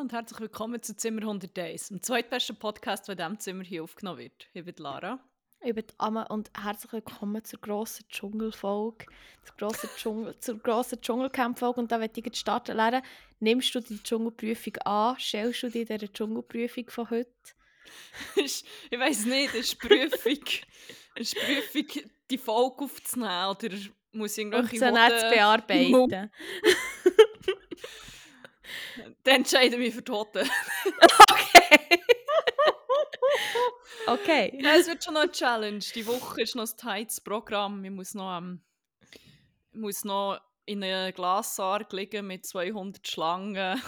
Hallo und herzlich willkommen zu Zimmer 100 Days, dem zweitbesten Podcast, der in diesem Zimmer hier aufgenommen wird. Ich bin Lara. Ich bin Amma und herzlich willkommen zur grossen Dschungelfolge, zur grossen, Dschungel, zur grossen Dschungelcamp-Folge. Und da möchte ich jetzt starten lernen. Nimmst du die Dschungelprüfung an? Stellst du dich dieser Dschungelprüfung von heute? ich weiß nicht, ist Prüfung, ist Prüfung, die Folge aufzunehmen oder muss ich irgendwelche Und sie nicht zu bearbeiten. Dann entscheide ich mich für Tote. okay. okay. Ja, es wird schon noch eine Challenge. Die Woche ist noch ein tightes Programm. Ich muss noch, ähm, ich muss noch in einem Glassarg liegen mit 200 Schlangen.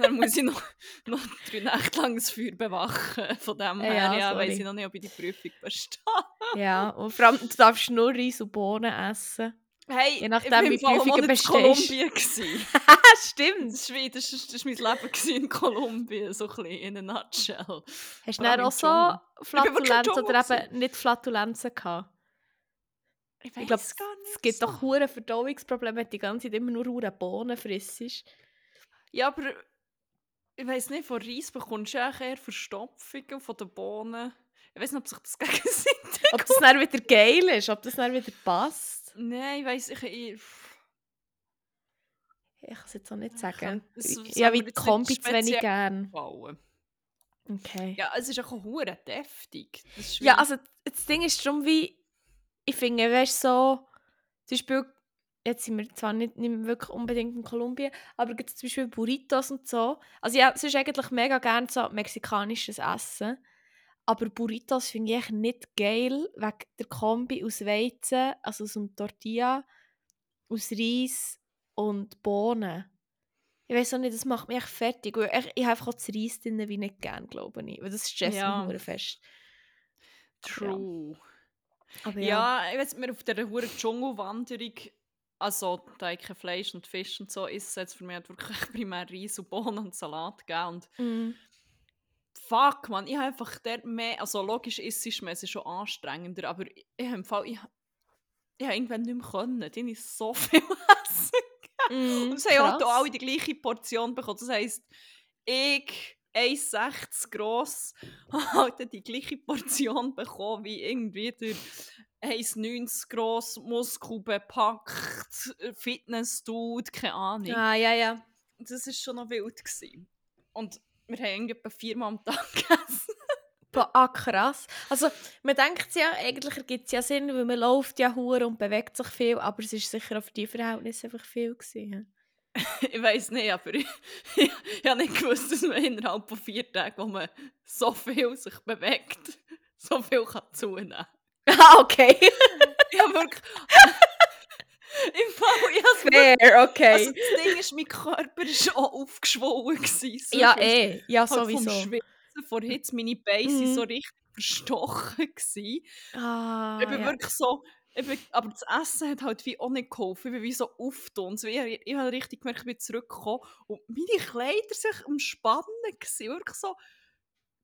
dann muss ich noch, noch drei Nächte lang das Feuer bewachen. Von dem her Ja, ja, weiss ich noch nicht, ob ich die Prüfung bestehe. ja, und vor allem, du darfst nur Reis und Bohnen essen. Hey, Je nachdem, wie Prüfungen bestehst. Kolumbien. Ah, stimmt. Das war das das ist mein Leben in Kolumbien, so ein bisschen in a nutshell. Hast du dann auch so Flatulenzen oder eben nicht Flatulenzen gehabt? Ich, Ich glaube, nicht es gibt doch hure Verdauungsprobleme, wenn du die ganze Zeit immer nur hure Bohnen frisst. Ja, aber ich weiß nicht, von Reis bekommst du ja eher Verstopfungen von den Bohnen. Ich weiß nicht, ob sich das gegenseitig... Ob das dann wieder geil ist, ob das dann wieder passt. Nein, ich weiss, ich... ich Ich kann es jetzt auch nicht Ich sagen. es- Ich- es Ja, wie die Kombi zu wenig gern. gefallen. Okay. Ja, es ist auch hure deftig. Ja, also das Ding ist darum wie, ich finde, weißt du, so, zum Beispiel, jetzt sind wir zwar nicht, nicht wirklich unbedingt in Kolumbien, aber gibt zum Beispiel Burritos und so. Also ja, es ist eigentlich mega gerne so mexikanisches Essen. Aber Burritos finde ich echt nicht geil, wegen der Kombi aus Weizen, also aus dem Tortilla, aus Reis und Bohnen. Ich weiß auch nicht, das macht mich echt fertig. Ich, ich habe einfach auch das Reis drin wie nicht gern, glaube ich. Weil das stresst Ja. mich fest. True. Aber Ja, ich weiß, wir auf dieser hohen Dschungelwanderung, also da ich kein Fleisch und Fisch und so hat es für mich wirklich primär Reis und Bohnen und Salat gegeben. Und Mm. Fuck, man, ich habe einfach dort mehr, also logisch ist es es ist schon anstrengender, aber ich, ich habe im Fall, ich, ich habe irgendwann nicht mehr können, die haben so viel essen. Mm, Und es haben auch alle die gleiche Portion bekommen. Das heisst, ich, 1,60 gross, habe halt die gleiche Portion bekommen wie irgendwie der 1,90 gross, muskelbepackt, Fitness-Dude, keine Ahnung. Ah, ja, ja. Das war schon noch wild. Gewesen. Und wir haben irgendwie etwa viermal am Tag gegessen. Ah, krass. Also, man denkt ja, eigentlich ergibt es ja Sinn, weil man läuft ja hure und bewegt sich viel, aber es ist sicher auf die Verhältnisse einfach viel gewesen. ich weiß nicht, aber ich, ich, ich habe nicht gewusst, dass man innerhalb von vier Tagen, wo man so viel sich bewegt, so viel kann zunehmen kann. Ah, okay. Habe wirklich... Im Fall, ich habe es Fair, okay. Also das Ding ist, mein Körper war auch aufgeschwollen. gewesen, so ja, vom- eh. Ja, halt Vom sowieso. Schwitzen, vor Hitze, meine Beine waren Mhm. so richtig verstochen. Gewesen. Ah, ich bin ja. wirklich so... Ich bin, aber das Essen hat halt wie auch nicht geholfen. Ich bin wie so aufgetan. So, ich, ich habe richtig gemerkt, ich bin zurückgekommen und meine Kleider sich am Spannen gewesen. Wirklich so...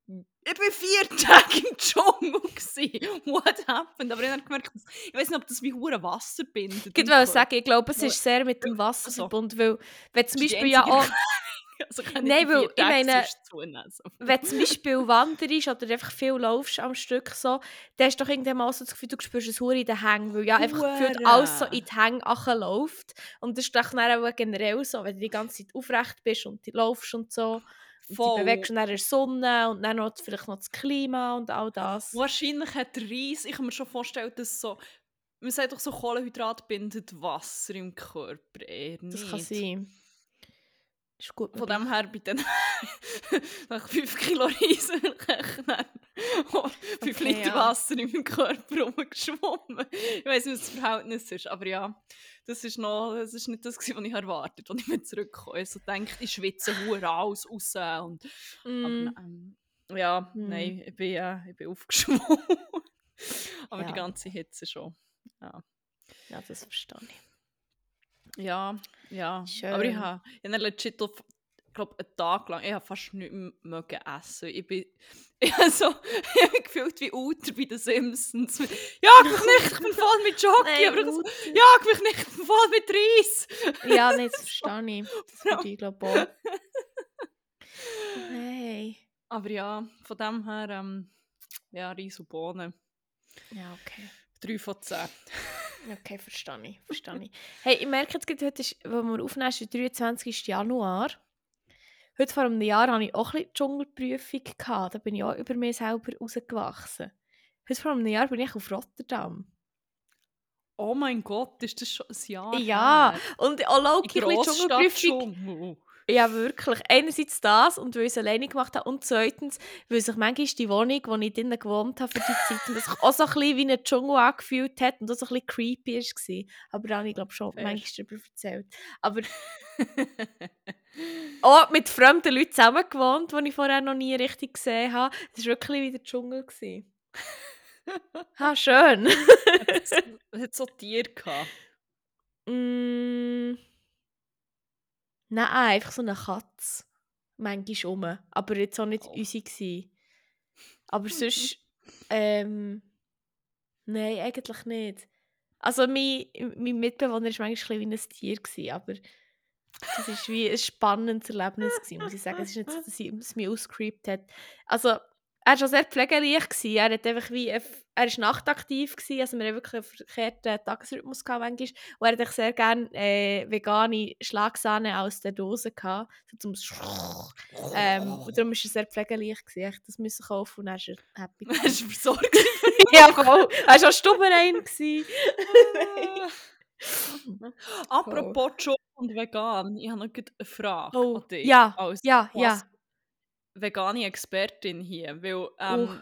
Ich war vier Tage im Dschungel. gewesen. What happened? Aber ich habe gemerkt, ich weiß nicht, ob das wie hure Wasser bindet. Ich wollte sagen, ich glaube, es ist sehr mit dem Wasser Also, verbunden, weil wenn zum Beispiel ja auch, Also Nein, weil ich meine, also. wenn zum Beispiel wanderst oder einfach viel laufst am Stück so, dann hast du doch irgendwann mal so das Gefühl, du spürst es hure in den Hängen, weil ja einfach gefühlt alles so in die Hänge läuft. Und das ist doch dann auch generell so, wenn du die ganze Zeit aufrecht bist und du laufst und so, Voll. du bewegst und dann der Sonne und dann noch, vielleicht noch das Klima und all das. Wahrscheinlich hat der Reis, ich kann mir schon vorstellen, dass so, man sagt doch so, Kohlenhydrat bindet Wasser im Körper eher nicht. Das kann sein. Ist gut. Von dem her den nach 5 Kilo Reis dann 5 Okay, Liter ja. Wasser in meinem Körper rumgeschwommen. Ich weiß nicht, was das Verhältnis ist, aber ja, das ist noch, das ist nicht das, was ich erwartet als ich mit zurückgekommen Also denke ich schwitze hure alles raus und Mm. aber, ähm, ja, Mm. nein, ich bin, äh, ich bin aufgeschwommen. aber die Ja. ganze Hitze schon. Ja. Ja, das verstehe ich. Ja, ja. Aber ich Schön. habe ich hab legit auf glaube, einen Tag lang, ich habe fast nicht mehr essen. Ich bin, ich habe so, ich habe gefühlt wie Uter bei den Simpsons. Jag mich nicht, ich bin voll mit Jockey. Aber ich so, jag mich nicht, ich bin voll mit Reis. Ja, nein, das verstehe ich. Das würde ich glaube auch. Nein. Aber ja, von dem her, ähm, ja, Reis und Bohnen. Ja, okay. 3 von 10. Okay, verstehe ich. Verstehe ich. Hey, ich merke jetzt gerade, heute ist, wenn wir aufnehmen, ist der 23. Januar. Heute vor einem Jahr hatte ich auch ein bisschen Dschungelprüfung. Gehabt. Da bin ich auch über mich selber rausgewachsen. Heute vor einem Jahr bin ich auf Rotterdam. Oh mein Gott, ist das schon ein Jahr Ja, her? und auch Loki, Die ein bisschen Dschungelprüfung. Ja, wirklich. Einerseits das und weil ich es alleine gemacht habe und zweitens, weil sich manchmal die Wohnung, wo ich drinnen gewohnt habe für die Zeit, und das sich auch so ein bisschen wie ein Dschungel angefühlt hat und auch so ein bisschen creepy war. Aber da habe ich glaube schon Fair. manchmal darüber erzählt. Aber auch mit fremden Leuten zusammen gewohnt, die ich vorher noch nie richtig gesehen habe. Es war wirklich wie der Dschungel. Ha, schön. Es hat so Tiere gehabt. mm, nein, einfach so eine Katze. Manchmal rum. Aber jetzt auch nicht Oh. unsere. Gewesen. Aber sonst. Ähm, nein, eigentlich nicht. Also, mein, mein Mitbewohner war manchmal ein wie ein Tier, gewesen, aber das war wie ein spannendes Erlebnis, gewesen, muss ich sagen. Es ist nicht so, dass es mich ausgecreept hat. Also, er war schon sehr pflegeleicht. Gewesen. Er, hat einfach wie, er ist nachtaktiv, gewesen, also wir wirklich einen verkehrten Tagesrhythmus gehabt, manchmal. Und er hat echt sehr gerne äh, vegane Schlagsahne aus der Dose gehabt, so zum ähm, und darum war er sehr pflegeleicht. Gewesen. Echt das müssen kaufen und dann ist er happy. Er ist versorgt. ja, voll. Er war auch Stubberein. Apropos Job und vegan, ich habe noch eine Frage Oh, an dich. ja, ja, ja. Vegane Expertin hier. Weil ähm,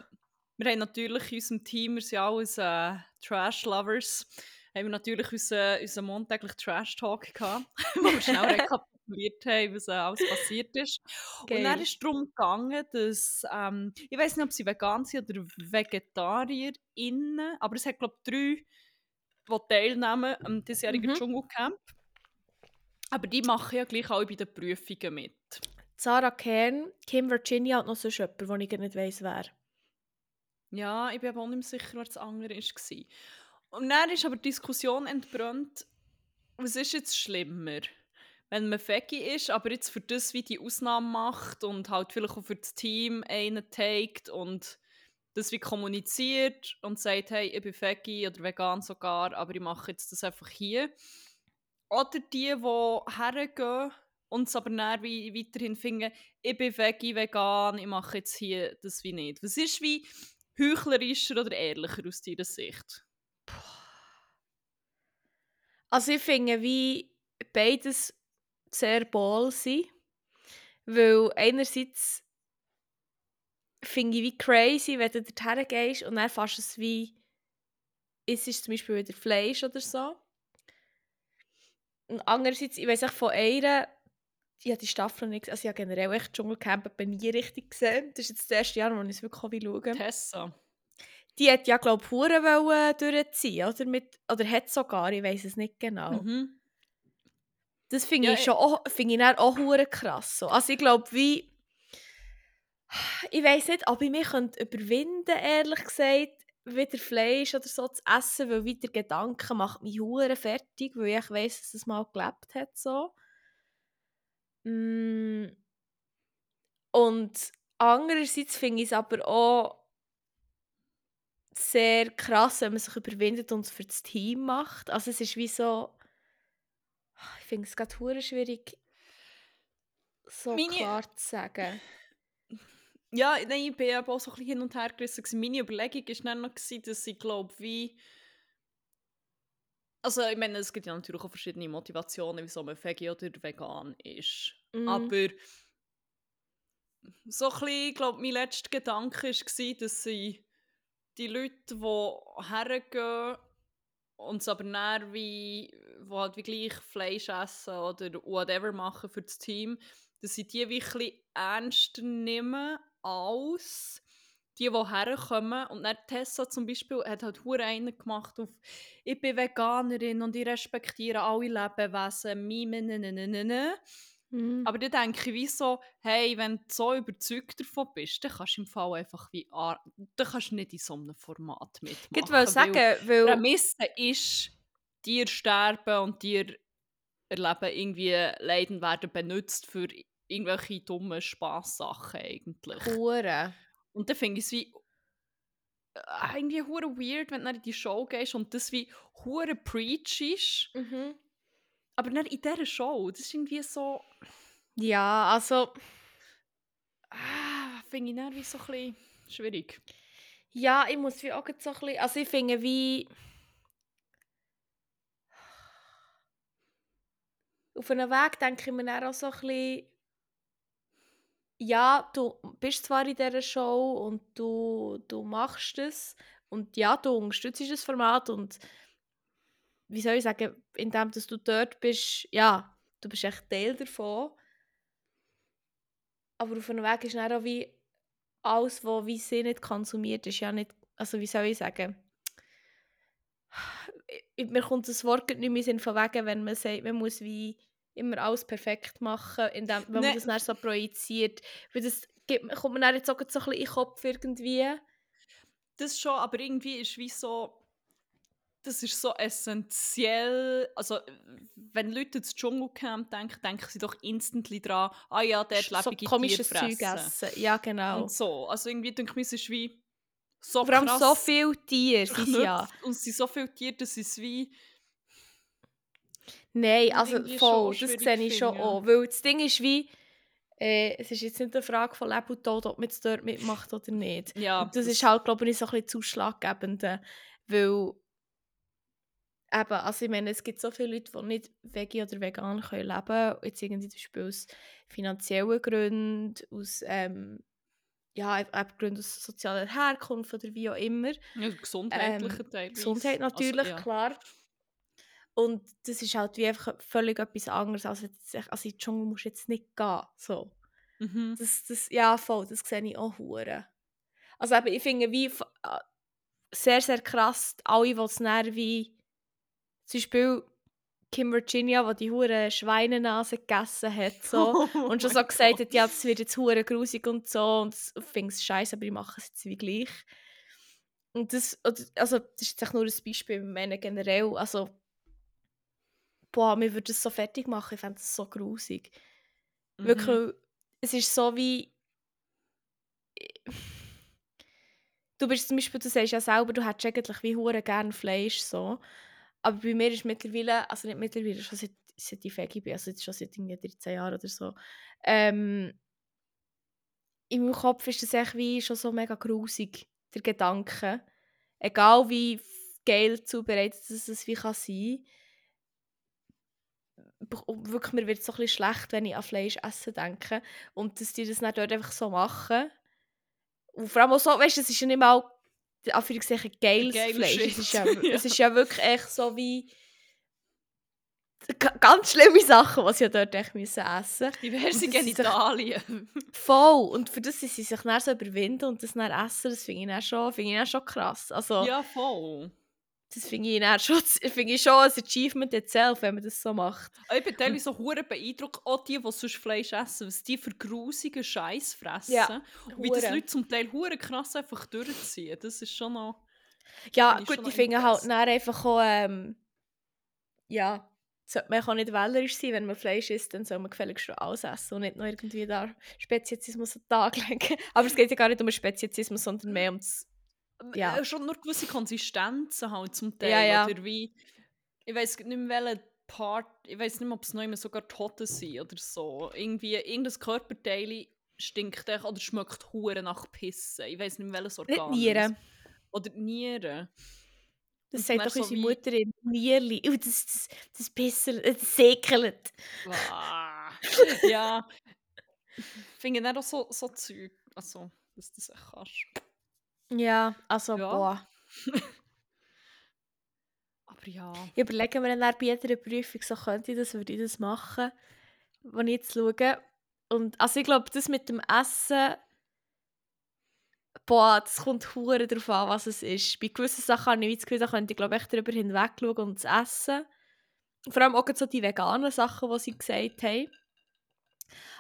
wir haben natürlich in unserem Team, wir sind alles äh, Trash-Lovers, haben wir natürlich unseren, unseren montäglichen Trash-Talk gehabt, wo wir schnell rekapituliert haben, was äh, alles passiert ist. Und dann Geil. ist es darum gegangen, dass, ähm, ich weiß nicht, ob sie vegan sind oder VegetarierInnen, aber es hat, glaube ich, drei, die teilnehmen am diesjährigen Mhm. Dschungelcamp. Aber die machen ja gleich auch bei den Prüfungen mit. Sarah Kern, Kim Virginia und noch sonst jemand, den ich nicht weiss, wer. Ja, ich bin auch nicht mehr sicher, wer das andere war. Und dann ist aber die Diskussion entbrannt, was ist jetzt schlimmer? Wenn man Veggie ist, aber jetzt für das wie die Ausnahme macht und halt vielleicht auch für das Team einen taked und das wie kommuniziert und sagt, hey, ich bin Veggie oder vegan sogar, aber ich mache jetzt das einfach hier. Oder die, die hergehen und es aber dann wie weiterhin finden, ich bin Veggie, vegan, ich mache jetzt hier das wie nicht. Was ist wie heuchlerischer oder ehrlicher aus deiner Sicht? Also ich finde, wie beides sehr ballsy. Weil einerseits finde ich wie crazy, wenn du dorthin gehst und dann fast es wie es ist zum Beispiel wieder Fleisch oder so. Und andererseits, ich weiß auch von einer, ich habe die Staffel nicht also ich habe generell echt Dschungelcamp etwa nie richtig gesehen. Das ist jetzt das erste Jahr, wo ich es wirklich schauen Tessa. Die hat ja, glaube ich, Huren durchziehen, oder? Mit, oder hat sogar, ich weiß es nicht genau. Mhm. Das finde Ja, ich schon auch, finde ich dann auch hure krass. So. Also ich glaube, wie... Ich weiß nicht, ob ich mich könnte überwinden ehrlich gesagt, wieder Fleisch oder so zu essen, weil wieder Gedanken macht mich hure fertig, weil ich weiß, dass es mal gelebt hat so. Mm. Und andererseits finde ich es aber auch sehr krass, wenn man sich überwindet und es für das Team macht. Also es ist wie so... Ich finde es gerade schwierig, so Meine- klar zu sagen. Ja, nein, ich bin eben auch so ein bisschen hin und her gerissen. Meine Überlegung war dann noch, dass ich glaube, wie... Also ich meine, es gibt ja natürlich auch verschiedene Motivationen, wieso man Veggie oder vegan ist. Mhm. Aber so ein bisschen, ich glaube, mein letzter Gedanke war, dass sie die Leute, die hergehen und es aber dann wie, wo halt wie gleich Fleisch essen oder whatever machen für das Team, dass sie die bisschen ernster nehmen als die, die herkommen. Und dann Tessa zum Beispiel hat halt hure einen gemacht auf «Ich bin Veganerin und ich respektiere alle Lebewesen, mime, ne, ne, ne, ne, ne.» Mhm. Aber dann denke ich wie so, hey, wenn du so überzeugt davon bist, dann kannst du im Fall einfach wie, dann kannst du nicht in so einem Format Ich mitmachen. wollte sagen, weil Prämisse ist, Tiere sterben und Tiere erleben irgendwie Leiden werden benutzt für irgendwelche dummen Spaßsachen eigentlich. Hure. Und dann finde ich es wie äh, irgendwie hure weird, wenn du in die Show gehst und das wie hure preachst. Mhm. Aber dann in dieser Show, das ist irgendwie so, Ja, also... ah, finde ich dann wie so ein bisschen schwierig. Ja, ich muss wie auch so ein bisschen... Also ich finde wie... Auf einem Weg denke ich mir dann auch so ein bisschen... Ja, du bist zwar in dieser Show und du, du machst es und ja, du unterstützt das Format und wie soll ich sagen, indem dass du dort bist, ja, du bist echt Teil davon. Aber auf einem Weg ist dann auch wie alles, was wie sie nicht konsumiert, ist ja nicht, also wie soll ich sagen, mir kommt das Wort nicht mehr in den Sinn von wegen, wenn man sagt, man muss wie immer alles perfekt machen, indem, wenn Nee. man das dann so projiziert. Weil das gibt, kommt man dann jetzt auch so ein bisschen in den Kopf irgendwie. Das schon, aber irgendwie ist wie so. Das ist so essentiell. Also, wenn Leute ins Dschungelcamp denken, denken sie doch instantly dran, ah ja, dort so lebende komisches Tiere Zeug essen. Ja, genau. Und so. Also, irgendwie denke ich mir, es ist wie so Vor allem so viele Tiere sind ja. Und es sind so viele Tiere, dass es wie. Nein, also voll, das sehe ich schon ja. auch. Weil das Ding ist wie, äh, es ist jetzt nicht eine Frage von Leben und Tod, ob man jetzt dort mitmacht oder nicht. Ja, Und das, ist halt, glaube ich, so ein bisschen zuschlaggebend, äh, weil eben, also ich meine, es gibt so viele Leute, die nicht vegi oder vegan können leben können, jetzt irgendwie zum Beispiel aus finanziellen Gründen, aus, ähm, ja, eben Gründen aus sozialer Herkunft oder wie auch immer. ja gesundheitliche Ähm, teilweise. Gesundheit natürlich, Also, ja. klar. Und das ist halt wie einfach völlig etwas anderes, als sagst, also in den Dschungel musst du jetzt nicht gehen. So. Mhm. Das, das, ja, voll, das sehe ich auch hure. Also eben, ich finde wie äh, sehr, sehr krass, alle, die es dann wie zum Beispiel Kim Virginia, die die hure Schweinenase gegessen hat so, und schon so Oh gesagt hat, ja, das wird jetzt hure grusig und so und ich finde es scheiße, aber ich mache es jetzt wie gleich. Und das, also das ist jetzt nur ein Beispiel, ich meine generell, also boah, mir würde das so fertig machen, ich fände das so grusig. Mhm. Wirklich, es ist so wie. Du bist zum Beispiel, du sagst ja selber, du hättest eigentlich wie hure gern Fleisch so. Aber bei mir ist mittlerweile, also nicht mittlerweile, schon seit, seit ich Veggie bin, also jetzt schon seit irgendwie 13 Jahren oder so. Ähm, in meinem Kopf ist das echt wie schon so mega grusig, der Gedanke. Egal wie geil zubereitet es es wie kann sein. Und Wirklich, mir wird so ein bisschen schlecht, wenn ich an Fleisch essen denke. Und dass die das dann dort einfach so machen. Und vor allem auch so, weißt du, es ist ja nicht mal Anführungszeichen geiles Geile Fleisch. Es ist, ja, Ja. es ist ja wirklich echt so wie ga- ganz schlimme Sachen, was sie dort echt müssen essen Diverse das ist Genitalien. Voll. Und für das, sie sich dann so überwinden und das dann essen, das finde ich dann schon, finde ich dann schon krass. Also, ja, voll. Das finde ich dann schon, ich schon ein Achievement itself, wenn man das so macht. Ich bin teilweise so hure beeindruckt, auch die, die sonst Fleisch essen, was die für grusigen Scheiß fressen. Ja, Und wie das hure. Leute zum Teil hure krass einfach durchziehen. Das ist schon noch... Ja, gut, ich finde halt dann einfach auch, ähm, ja, sollte man kann nicht wählerisch sein, wenn man Fleisch isst, dann soll man gefälligst schon alles essen und nicht noch irgendwie da Speziesismus an den Tag legen. Aber es geht ja gar nicht um Speziesismus, sondern mehr um das, Ja. Äh, schon nur gewisse Konsistenzen halt zum Teil. Ja, ja. Oder wie... Ich weiß nicht mehr, welchen Part... Ich weiß nicht mehr, ob es noch immer sogar die sind oder so. Irgendwie, irgendein Körperteil stinkt echt oder schmeckt hure nach Pissen. Ich weiß nicht mehr, welches nicht Organ. Nieren. Oder die Nieren. Das Und sagt doch so unsere Mutter in Nierli. Oh, das, das, das Pisser, das säkelt. Ja. Finde ich auch so, so Zeug. Also, dass du das echt kannst. Ja, also, Ja. boah. Aber ja. Ich überlege mir dann bei jeder Prüfung, so könnte ich das, würde ich das machen, wenn ich jetzt schaue. Und also ich glaube, das mit dem Essen, boah, das kommt hure darauf an, was es ist. Bei gewissen Sachen habe ich wie das Gefühl, da könnte ich glaube echt darüber hinweg schauen und das essen. Vor allem auch gerade so die veganen Sachen, die sie gesagt haben.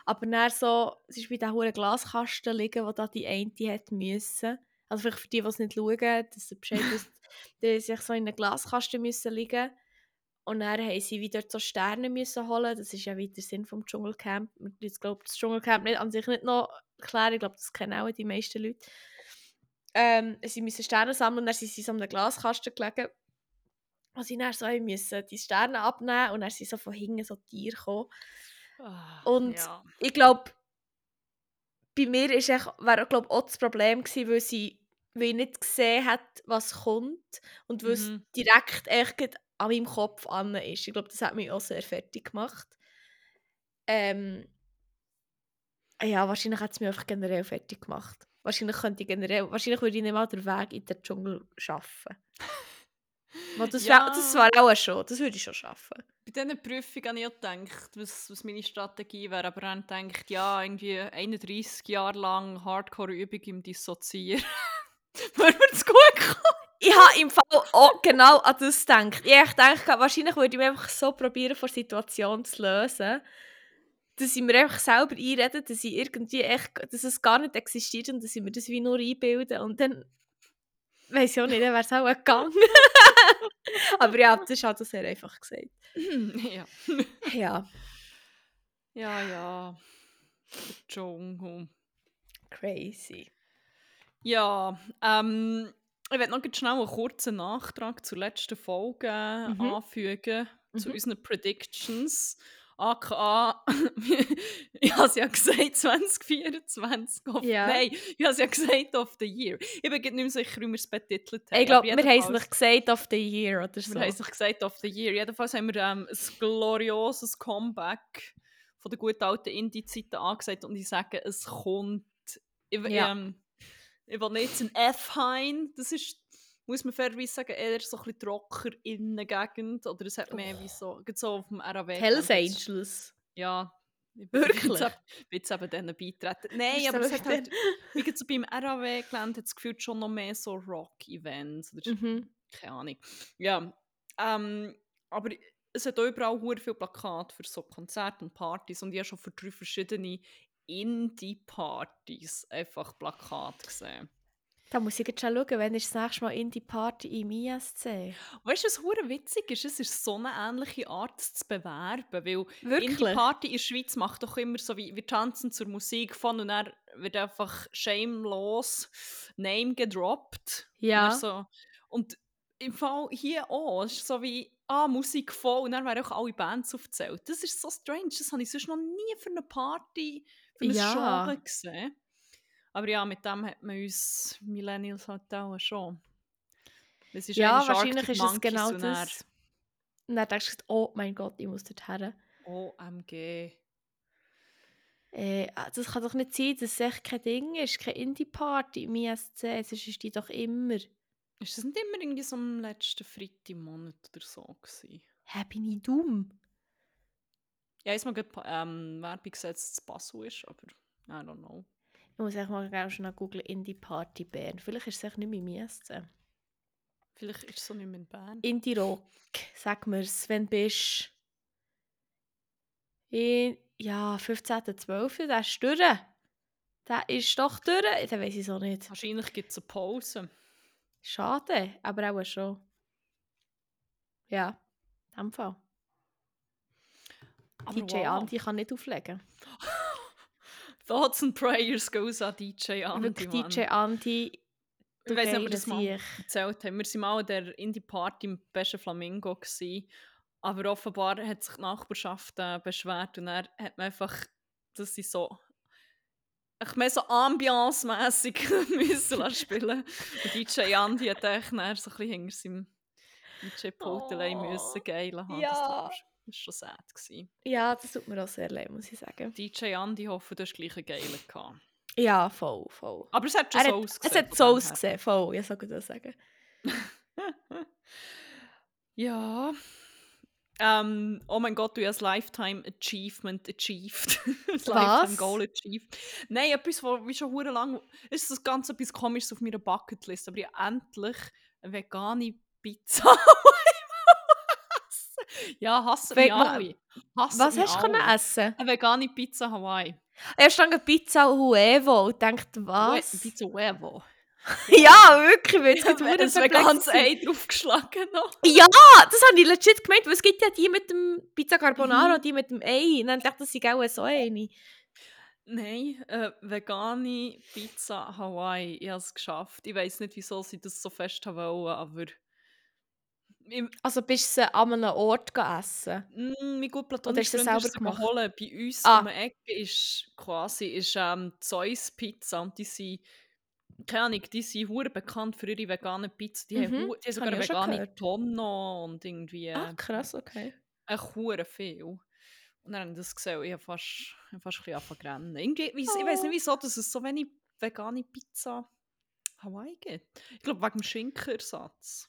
Aber dann so, es ist bei diesem hohen Glaskasten liegen, wo da die eine hat müssen. Also vielleicht für die, die es nicht schauen, dass ihr Bescheid wisst, die sich so in einem Glaskasten müssen liegen und dann haben sie wieder so Sterne müssen holen. Das ist ja wieder der Sinn vom Dschungelcamp. Ich glaube, das Dschungelcamp nicht, an sich nicht noch klar. Ich glaube, das kennen auch die meisten Leute. Ähm, sie müssen Sterne sammeln und dann sind sie so in einem Glaskasten gelegen. Und sie dann so müssen die Sterne abnehmen und dann sind so von hinten so Tiere gekommen. Oh, Und ja. ich glaube, bei mir ist echt, wäre auch das Problem gewesen, weil sie weil ich nicht gesehen hat, was kommt und weil es Mhm. direkt echt an meinem Kopf an ist. Ich glaube, das hat mich auch sehr fertig gemacht. Ähm, ja, wahrscheinlich hat es mich einfach generell fertig gemacht. Wahrscheinlich könnte ich generell, wahrscheinlich würde ich nicht mal den Weg in den Dschungel schaffen. Das Ja. wär, das wäre auch schon, das würde ich schon schaffen. Bei diesen Prüfungen habe ich gedacht, was, was meine Strategie wäre, aber dann gedacht, ja, irgendwie 31 Jahre lang Hardcore-Übung im Dissoziieren. Würde mir das gut kommen? Ich habe im Fall auch genau an das gedacht. Ich gedacht, wahrscheinlich würde ich mich einfach so probieren, von der Situation zu lösen, dass ich mir einfach selber einrede, dass, ich irgendwie echt, dass es gar nicht existiert und dass ich mir das wie nur einbilde. Und dann weiß ich auch nicht, dann wäre es auch gegangen. Aber ja, das ist halt sehr einfach gesagt. ja. Ja, Ja, ja. Dschungel. crazy. Ja, ähm, ich werde noch schnell einen kurzen Nachtrag zur letzten Folge Mhm. anfügen, zu Mhm. unseren Predictions. AKA, ich habe es ja gesagt, 2024. Of, Ja. Nein, ich habe es ja gesagt, of the year. Ich bin nicht mehr sicher, wie wir es betitelt haben. Ich glaube, wir haben es nicht gesagt of the year oder so. wir haben es nicht gesagt, of the year. Jedenfalls haben wir ähm, ein glorioses Comeback von der guten alten Indie-Zeiten angesagt und ich sage, es kommt. Ich, Ja. ähm, ich will nicht ein F-Hein, das ist, muss man fairerweise sagen, eher so ein bisschen trocker in der Gegend. Oder es hat mehr wie so, so auf dem RAW. Hells. Angels. Ja. Ich Wirklich? eben- bin jetzt eben denen beitreten. Nein, aber es hat halt, wie so beim RAW-Gelände, hat es gefühlt schon noch mehr so Rock-Events. Mhm. keine Ahnung. Ja, ähm, aber es hat auch überall hure viele Plakate für so Konzerte und Partys und ich habe schon für drei verschiedene Indie-Partys einfach Plakate gesehen. Da muss ich jetzt schon schauen, wenn ist das nächste Mal Indie-Party im ISC? Weißt du, was hure witzig ist? Es ist so eine ähnliche Art zu bewerben, weil Wirklich? Indie-Party in der Schweiz macht doch immer so wie, wir tanzen zur Musik von und dann wird einfach shameless Name gedroppt. Ja. Und, so, und im Fall hier auch, es ist so wie, ah, Musik voll und dann werden auch alle Bands aufgezählt. Das ist so strange, das habe ich sonst noch nie für eine Party, für ein Ja. Genre gesehen. Aber ja, mit dem hat man uns Millennials halt auch schon. Es Ja, wahrscheinlich ist es genau dann das. Und dann denkst du, oh mein Gott, ich muss dorthin. OMG. Äh, ah, das kann doch nicht sein, dass es echt kein Ding ist, keine Indie-Party im ISC. Sonst ist die doch immer. Ist das nicht immer irgendwie so am letzten Freitag im Monat oder so gewesen? Hä, bin ich dumm? Ja, jetzt mal gerade ähm, Werbung gesetzt, dass Basel ist, aber I don't know. Ich muss echt mal ganz schnell googeln, Indie-Party Bern. Vielleicht ist es echt nicht mehr ISC. Vielleicht ist es so nicht mehr in Bern. Indie-Rock, sag mir's, wenn du bist. In, ja, 15.12., der ist durch. Der ist doch durch. Dann weiß ich auch nicht. Wahrscheinlich gibt es eine Pause. Schade, aber auch schon. Ja, in dem Fall. Aber DJ wow. Andy kann nicht auflegen. Thoughts and Prayers goes an DJ Andy, Wirklich, Mann. DJ Andy, Ich weiß nicht, ob wir das mal Sieg. erzählt haben. Wir waren mal an der Indie-Party im besten Flamingo. Gewesen. Aber offenbar hat sich die Nachbarschaft äh, beschwert und er hat man einfach, dass sie so ich mehr so ambiance-mässig müssen spielen. Und DJ Andy hat echt so ein bisschen hinter seinem DJ-Pult allein Oh, müssen geilen haben. ja. Das war schon sad. Gewesen. Ja, das tut mir auch sehr leid, muss ich sagen. DJ Andy hoffe, du hast gleich einen geilen gehabt. Ja, voll, voll. Aber es hat schon Er so hat, ausgesehen. es hat so ausgesehen, voll, ich soll das sagen. ja. Ähm, oh mein Gott, du hast Lifetime Achievement achieved. das Lifetime Was? Goal achieved. Nein, etwas, wo wie schon hure lang ist das Ganze etwas komisches auf meiner Bucketlist, aber ich habe endlich eine vegane Pizza. Ja, hassen mich alle. Hassen Was hast du essen? Eine vegane Pizza Hawaii. Er stand Pizza Huevo und denkt, was? We- Pizza Huevo. Ja, wirklich, weil es gibt Ein veganes Ei draufgeschlagen noch. Ja, das habe ich legit gemeint, weil es gibt ja die mit dem Pizza Carbonara, Mhm. die mit dem Ei. Und dann dachte ich, das sei auch so eine. Nein, äh, vegane Pizza Hawaii. Ich habe es geschafft. Ich weiß nicht, wieso sie das so fest haben wollen, aber... Also bist du an einem Ort gegessen? mm, mein gut Oder hast du platonischer das Freund selber gemacht? holen. Bei uns Ah. um die Ecke ist quasi ist, ähm, Zeus Pizza und die sind... Keine Ahnung, die sind hure bekannt für ihre veganen Pizza. Die, haben, Mhm, die haben das sogar eine vegane. Tonno und irgendwie... Ah, Äh, krass, okay. hure viel. Und dann habe ich das gesehen ich habe fast, ich habe fast ein bisschen angefangen. Irgendwie, weiss- Ich weiß Oh. nicht, wieso dass es so wenig vegane Pizza Hawaii gibt. Ich glaube, wegen dem Schinkenersatz.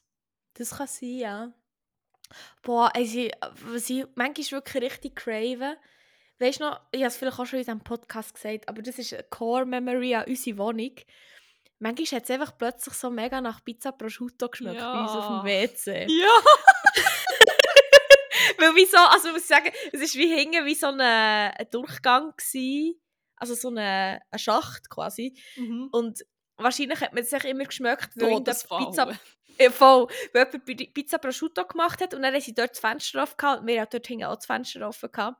Das kann sein, ja. Boah, also, was ich manchmal wirklich richtig crave, weißt du noch, ich habe es vielleicht auch schon in diesem Podcast gesagt, aber das ist eine Core-Memory an unsere Wohnung. Manchmal hat es einfach plötzlich so mega nach Pizza Prosciutto geschmeckt bei uns auf dem Ja. WC. Ja! Weil wieso, also muss ich sagen, es ist wie hinten wie so ein, ein Durchgang gsi, also so eine, ein Schacht quasi. Mhm. Und wahrscheinlich hat man es sich immer geschmeckt, weil irgendjemand Todesfall. Pizza, ja, voll, weil jemand Pi- Pizza Prosciutto gemacht hat und dann haben sie dort das Fenster offen gehabt und wir haben dort hinten auch das Fenster offen gehabt.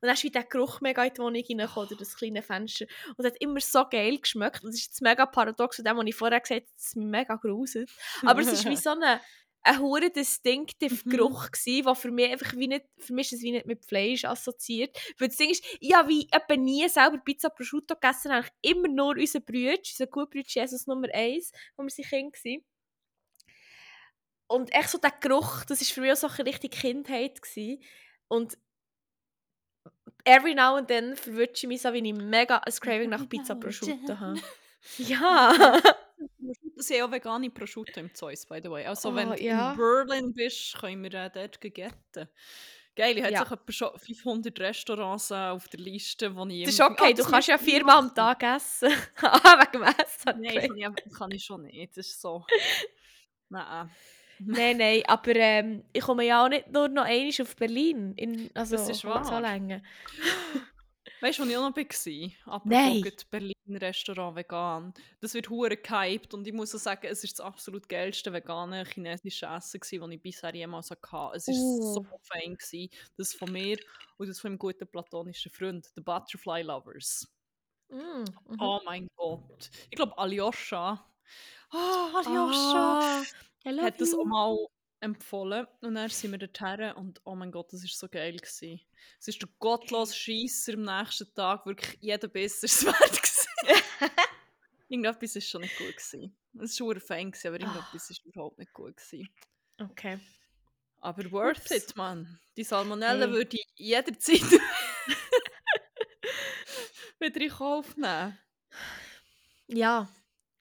Und dann ist wie der Geruch mega in die Wohnung reingekommen, durch das kleine Fenster. Und es hat immer so geil geschmeckt. Und das ist jetzt mega paradox zu dem, was ich vorher gesagt habe, dass es mich mega gruselt. Aber es ist wie so eine, ein hure distinctive Mhm. Geruch gsi, der für mich einfach wie nicht, für mich ist es wie nicht mit Fleisch assoziiert. Weil das Ding ist, ich habe wie etwa nie selber Pizza Prosciutto gegessen, eigentlich immer nur unser Brütsch, unser Gutbrütsch Jesus Nummer 1, wo wir sind Kind waren. Und echt so der Geruch, das war für mich auch so eine richtige Kindheit. Gsi. Und every now and then verwünsche ich mich so, wie ich mega ein Craving nach Pizza Prosciutto habe. Ja! Sie haben auch vegane Prosciutto im Zeus, by the way. Also, Oh, wenn du ja. in Berlin bist, können wir äh, dort gegetten. Geil, ich habe Ja. etwa schon 500 Restaurants äh, auf der Liste, wo ich... Das ist okay, Ah, du kannst ja viermal am. Tag essen. ah, wegen dem Essen. Nein, kann ich, kann ich schon nicht. Das ist so... Nein. nein, nein, aber ähm, ich komme ja auch nicht nur noch einmal auf Berlin. In, also, Das ist wahr. Hohenzollern. Weißt du, wo ich auch noch war? Apropos Nein. Berlin Restaurant vegan. Das wird hure gehypt und ich muss auch sagen, es ist das absolut geilste vegane chinesische Essen gewesen, das ich bisher jemals hatte. Es war Uh. so fein gewesen. Das von mir und das von meinem guten platonischen Freund, The Butterfly Lovers. Mm, mhm. Oh mein Gott. Ich glaube, Alyosha. Oh, Alyosha. Ah, love hat das you. auch mal empfohlen und dann sind wir dorthin und oh mein Gott, das war so geil. Gewesen. Es ist der gottlose Scheisser am nächsten Tag, wirklich jeder Biss ist es wert gewesen. Irgendetwas war schon nicht gut. Gewesen. Es war schon fein, gewesen, aber irgendetwas war überhaupt nicht gut. Gewesen. Okay. Aber worth Ups. it, man. Die Salmonellen Hey. würde ich jederzeit wieder in Kauf nehmen. Ja,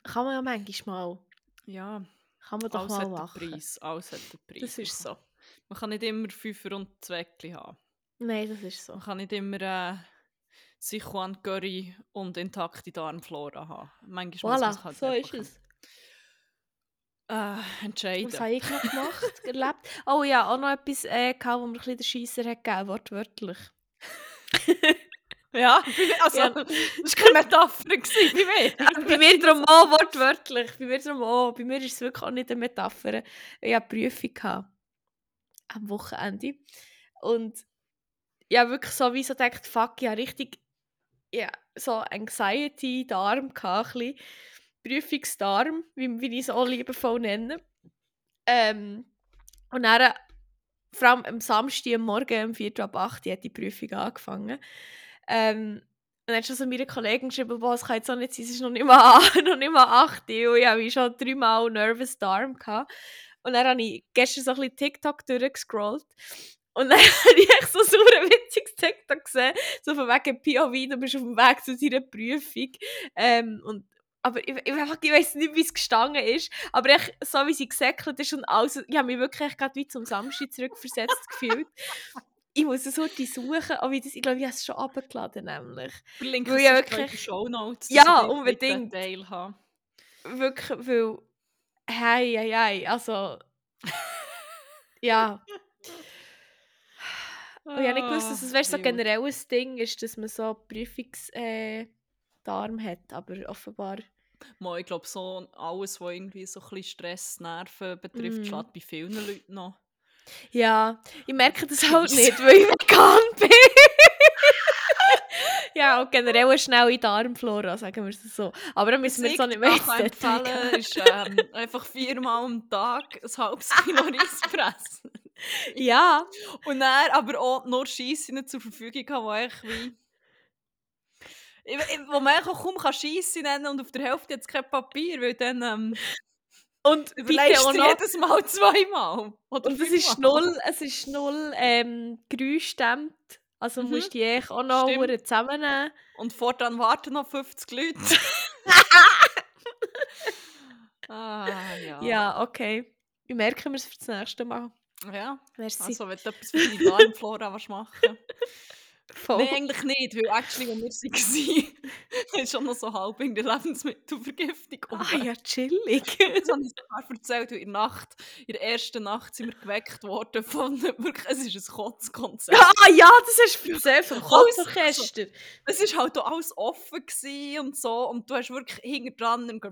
kann man ja manchmal mal. Ja, Kann man doch alles mal machen. Preis. Alles hat den Preis. Das ist so. Man kann nicht immer Fünfer und Zweckli haben. Nein, das ist so. Man kann nicht immer äh, Sichuan Curry und intakte Darmflora haben. Manchmal muss man Voilà, halt so ist es. Äh, entscheiden. Was habe ich noch gemacht, erlebt? Oh ja, auch noch etwas, äh, gehabt, wo mir ein bisschen der Scheisser hat gegeben, wortwörtlich. Ja, also, Ja. das war keine Metapher gewesen, bei mir. Bei mir darum auch wortwörtlich. Bei mir darum auch. Bei mir ist es wirklich auch nicht eine Metapher. Ich hatte eine Prüfung gehabt, am Wochenende. Und ich habe wirklich so wie so gedacht, fuck, habe richtig ja, so Anxiety-Darm gehabt, ein bisschen. Prüfungsdarm, wie, wie ich es auch liebevoll nenne. Ähm, und dann, vor allem am Samstag am Morgen, um 4 Uhr ab 8 Uhr, hat die Prüfung angefangen. Ähm, und dann hat schon so meine Kollegen geschrieben, boah, es kann jetzt auch nicht sein, es ist noch nicht mal, noch nicht mal 8 Uhr ich habe schon dreimal Nervous Darm gehabt. Und dann habe ich gestern so ein bisschen TikTok durchgescrollt und dann habe ich echt so ein witziges TikTok gesehen, so von wegen POV, du bist auf dem Weg zu deiner Prüfung. Ähm, und aber ich, ich, ich weiß nicht, wie es gestanden ist, aber ich, so wie sie gesäckelt ist und alles, ich habe mich wirklich gerade wie zum Samstag zurückversetzt gefühlt. Ich muss es heute suchen, aber ich, das, ich glaube, ich habe es schon abgeladen, nämlich. Verlinke es in wirklich- den Shownotes, dass Ja, unbedingt. Teil habe. Wirklich, weil, hey, hey, hey, also, ja. Und ich habe nicht gewusst, dass es weißt, so generell ein Ding ist, dass man so Prüfungsdarm äh, hat, aber offenbar... Mal, ich glaube, so alles, was irgendwie so ein bisschen Stress, Nerven betrifft, Mm. schlägt bei vielen Leuten noch. Ja, ich merke das halt nicht, weil ich vegan bin. ja, und generell eine schnelle Darmflora, sagen wir es so. Aber dann müssen wir jetzt auch nicht mehr empfehlen ist ähm, einfach viermal am Tag ein halbes Kilo Reis fressen. Ja, Und dann aber auch nur Scheisse zur Verfügung haben, wo ich wie... Wo man kaum kann Scheisse nennen und auf der Hälfte jetzt kein Papier, weil dann ähm, und überlegst auch noch... jedes Mal zweimal. Oder Und es ist null, es ist null ähm, geräuschstemmt. Also Mhm. musst du die auch noch Stimmt. zusammennehmen. Und fortan warten noch 50 Leute. ah, ja. Ja, okay. Ich merke mir es für das nächste Mal. Ja, Merci. also wenn du etwas für deine Darmflora willst machen Voll. Nein, eigentlich nicht, weil actually, als wir waren, ist schon noch so halb in der Lebensmittelvergiftung. Ah ja, chillig. Das habe ich sogar erzählt, weil in der Nacht, in der ersten Nacht sind wir geweckt worden von, wirklich, es ist ein Kotzkonzert. ah ja, das hast du erzählt vom Alles Kotzorchester. Es war halt auch alles offen und so und du hast wirklich hinten dran und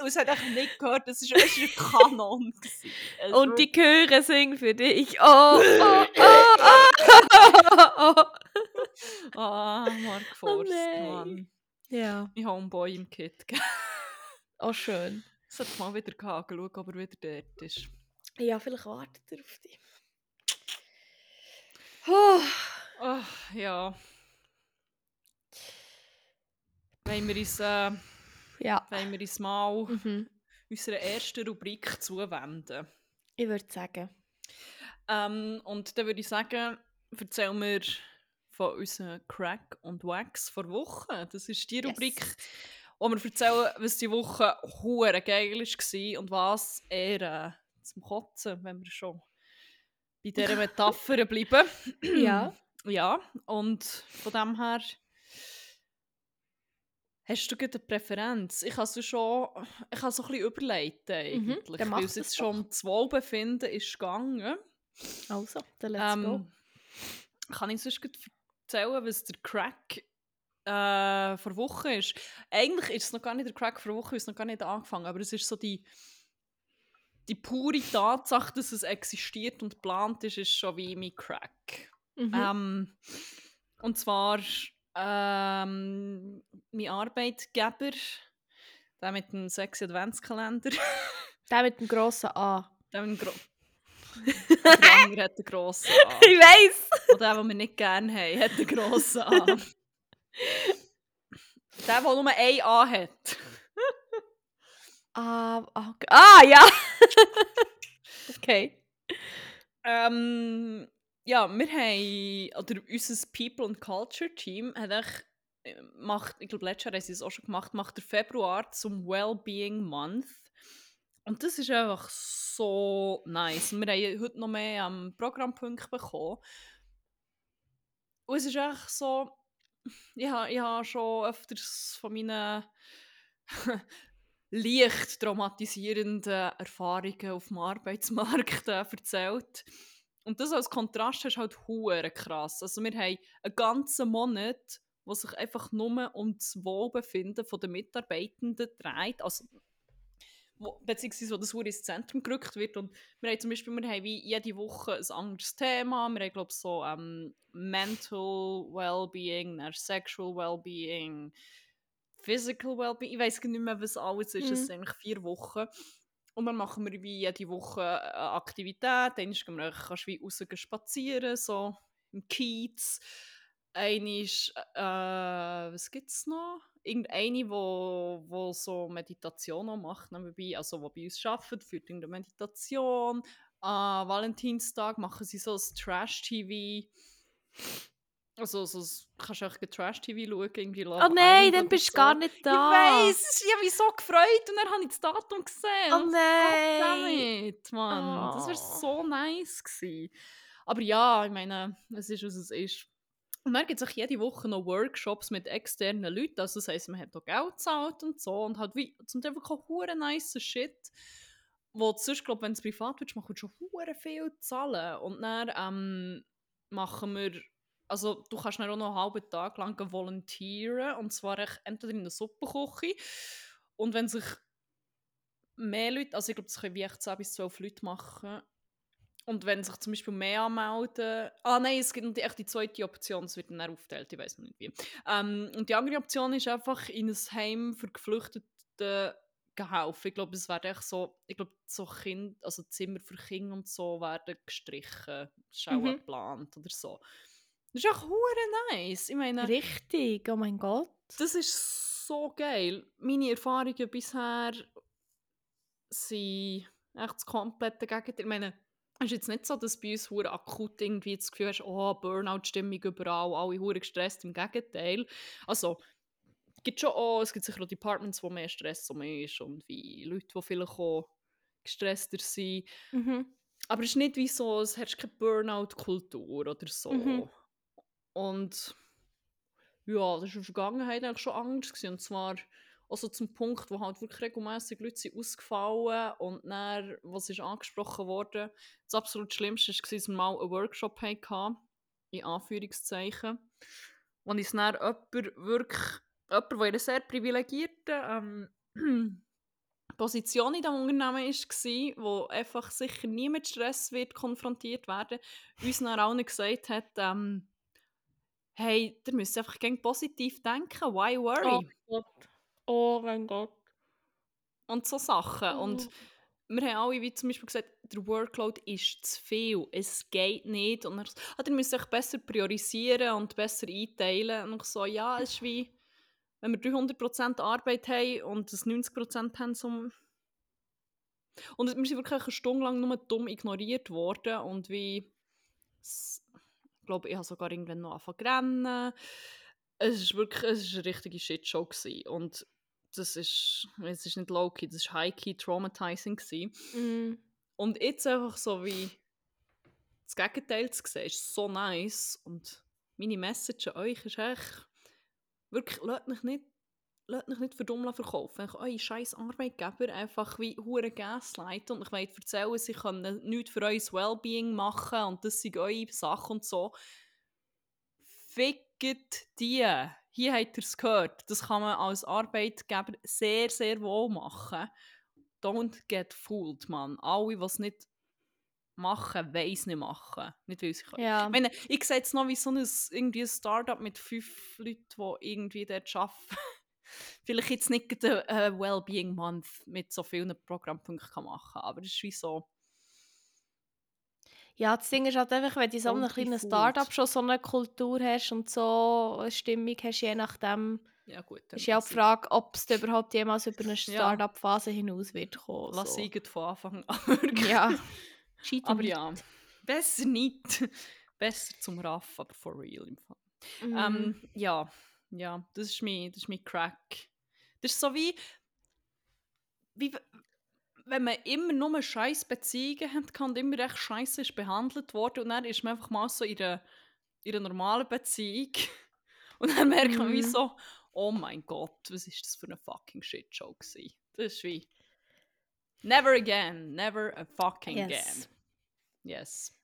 und es hat echt nicht gehört, es war ein Kanon. Also Und die Chöre singen für dich. Oh, oh, oh, oh, oh. Ah, Mark Forst. Mann. Ja, Ich Homeboy im Kit. auch schön. Sollte mal wieder schauen, ob er wieder dort ist. Ja, vielleicht wartet er auf dich. Oh. Ach, ja. Wollen wir uns, äh, Ja. wollen wir uns mal Mhm. unserer ersten Rubrik zuwenden? Ich würde sagen. Ähm, und dann würde ich sagen, erzähl mir von unseren Crack und Wax vor Woche. Das ist die Yes. Rubrik, wo wir erzählen, was die Woche hure geil war und was eher äh, zum Kotzen, wenn wir schon bei dieser Metapher bleiben. Ja. Ja, und von dem her hast du gute Präferenz. Ich habe es schon, ich habe so ein bisschen überlegt eigentlich, dann weil es jetzt schon um das Wohlbefinden ist gegangen. Also, dann let's go. Ähm, kann ich sonst erzählen, was der Crack äh, vor Woche ist? Eigentlich ist es noch gar nicht der Crack vor Woche, weil es noch gar nicht angefangen, aber es ist so die die pure Tatsache, dass es existiert und geplant ist, ist schon wie mein Crack. Mhm. Ähm, und zwar ähm, mein Arbeitgeber, der mit dem sexy Adventskalender, Der mit dem grossen A. der mit dem der andere hat einen grossen A. Ich weiss! Und der, den wir nicht gerne haben, hat einen grossen A. der, der nur ein A hat. Ah, okay. ah ja! okay. Ähm, ja, wir haben, oder unser People and Culture Team hat echt, macht, ich glaube, letztes Jahr haben sie es auch schon gemacht, macht der Februar zum Wellbeing Month. Und das ist einfach so nice. Und wir haben heute noch mehr am Programmpunkt bekommen. Und es ist echt so, ich habe, ich habe schon öfters von meinen leicht traumatisierenden Erfahrungen auf dem Arbeitsmarkt äh, erzählt. Und das als Kontrast ist halt hure krass. Also wir haben einen ganzen Monat, wo sich einfach nur um das Wohlbefinden der Mitarbeitenden dreht. Also, wo, beziehungsweise wo das hure ins Zentrum gerückt wird. Und wir haben zum Beispiel wir haben wie jede Woche ein anderes Thema. Wir haben, glaube ich, so ähm, Mental Wellbeing, Sexual Wellbeing, Physical Wellbeing. Ich weiß nicht mehr, was alles ist. Es Mhm. sind eigentlich vier Wochen. Und dann machen wir wie jede Woche eine Aktivität. Dann gehen wir, kannst du wie raus spazieren, so im Kiez. Ist, äh, was gibt es noch? Irgendeine, wo, wo so Meditation auch macht, nebenbei, also wo bei uns arbeitet, führt irgendeine Meditation. An Valentinstag machen sie so ein Trash-TV. Also, so, kannst du auch Trash-TV schauen, irgendwie Oh nein, dann bist du so. gar nicht da. Ich weiss, ich habe mich so gefreut und dann habe ich das Datum gesehen. Oh nein. Damit, Mann. Das wäre Oh. so nice gewesen. Aber ja, ich meine, es ist, was es ist. Und dann gibt es auch jede Woche noch Workshops mit externen Leuten. Also das heisst, man hat auch Geld gezahlt und so. Und hat wie zum Teil wirklich hure nice Shit. wo du sonst, glaub, wenn es privat willst, machen, schon hure viel zahlen. Und dann ähm, machen wir, also du kannst dann auch noch einen halben Tag lang volontieren und zwar entweder in der Suppenküche und wenn sich mehr Leute, also ich glaube, das können wie echt 10 bis 12 Leute machen und wenn sich zum Beispiel mehr anmelden, ah nein, es gibt echt die zweite Option, es wird dann aufgeteilt, ich weiß noch nicht wie. Ähm, und die andere Option ist einfach in ein Heim für Geflüchtete geholfen. Ich glaube, es werden echt so, ich glaube, so Kind, also Zimmer für Kinder und so werden gestrichen. Auch Mhm. geplant oder so. Das ist auch hure nice. Ich meine, Richtig, oh mein Gott. das ist so geil. Meine Erfahrungen bisher sind echt das komplette Gegenteil. Ich meine, es ist jetzt nicht so, dass bei uns hure akut irgendwie das Gefühl hast, oh, Burnout-Stimmung überall, alle hure gestresst, im Gegenteil. Also, es gibt schon auch, es gibt sicher auch Departments, wo mehr Stress mehr ist und wie Leute, die vielleicht auch gestresster sind. Mhm. Aber es ist nicht wie so, es herrscht keine Burnout-Kultur oder so. Mhm. Und ja, das war in der Vergangenheit eigentlich schon anders. Gewesen. Und zwar auch zum Punkt, wo halt wirklich regelmäßig Leute sind ausgefallen und dann, was ist angesprochen worden, das absolut Schlimmste war, dass wir mal einen Workshop hatten, in Anführungszeichen, wo uns dann jemand wirklich, jemand, der in einer sehr privilegierten ähm, Position in diesem Unternehmen war, wo einfach sicher nie mit Stress wird konfrontiert werden, uns dann allen gesagt hat, ähm, hey, ihr müsst einfach gegen positiv denken, why Oh worry? Gott. Oh mein Gott. Und so Sachen. Und Oh. wir haben alle wie zum Beispiel gesagt, der Workload ist zu viel, es geht nicht. Und er so, ah, ihr müsst euch besser priorisieren und besser einteilen. Und ich so, ja, es ist wie, wenn wir 300% Arbeit haben und das 90% Pensum... Und wir sind wirklich eine Stunde lang nur dumm ignoriert worden und wie... Ich glaube, ich habe sogar irgendwann noch angefangen zu rennen. Es ist wirklich es ist eine richtige Shitshow gewesen. Und das ist, es ist nicht low-key, das ist high-key traumatizing gewesen. Mm. Und jetzt einfach so wie das Gegenteil zu sehen, ist so nice. Und meine Message an euch ist echt, wirklich, lasst mich nicht, lasst mich nicht für dumm verkaufen. Wenn ich eure scheiß Arbeitgeber einfach wie hure gaslighten und ich wollt erzählen, sie können nichts für euer Wellbeing machen und das sind eure Sachen und so. Fickt die! Hier habt ihr es gehört. Das kann man als Arbeitgeber sehr, sehr wohl machen. Don't get fooled, man. Alle, die es nicht machen, es nicht machen. Nicht, weil sie können. Ja. Ich meine, ich sehe jetzt noch wie so ein, irgendwie ein Startup mit fünf Leuten, die irgendwie dort arbeiten. Vielleicht jetzt nicht gerade einen Wellbeing Month mit so vielen Programmpunkten kann machen aber es ist wie so... Ja, das Ding ist halt einfach, wenn du in so einem kleinen. Startup schon so eine Kultur hast und so eine Stimmung hast, je nachdem, Ja gut, ist ja auch die Frage, ob es überhaupt jemals über eine Startup-Phase hinaus wird kommen. ich- Lass so. von Anfang an. Ja, Scheiter Aber ja, besser nicht. besser zum Raff, aber for real im Fall. Mhm. Ähm, ja, ja, das ist mein, das ist mein Crack. Das ist so wie, wie wenn man immer nur scheiß Beziehungen hat und immer recht scheiße ist behandelt worden und dann ist man einfach mal so in einer, in einer normalen Beziehung und dann merkt man wie Mhm. so, oh mein Gott, was ist das für eine fucking Shitshow gewesen. Das ist wie, never again, never a fucking Yes. again. Yes.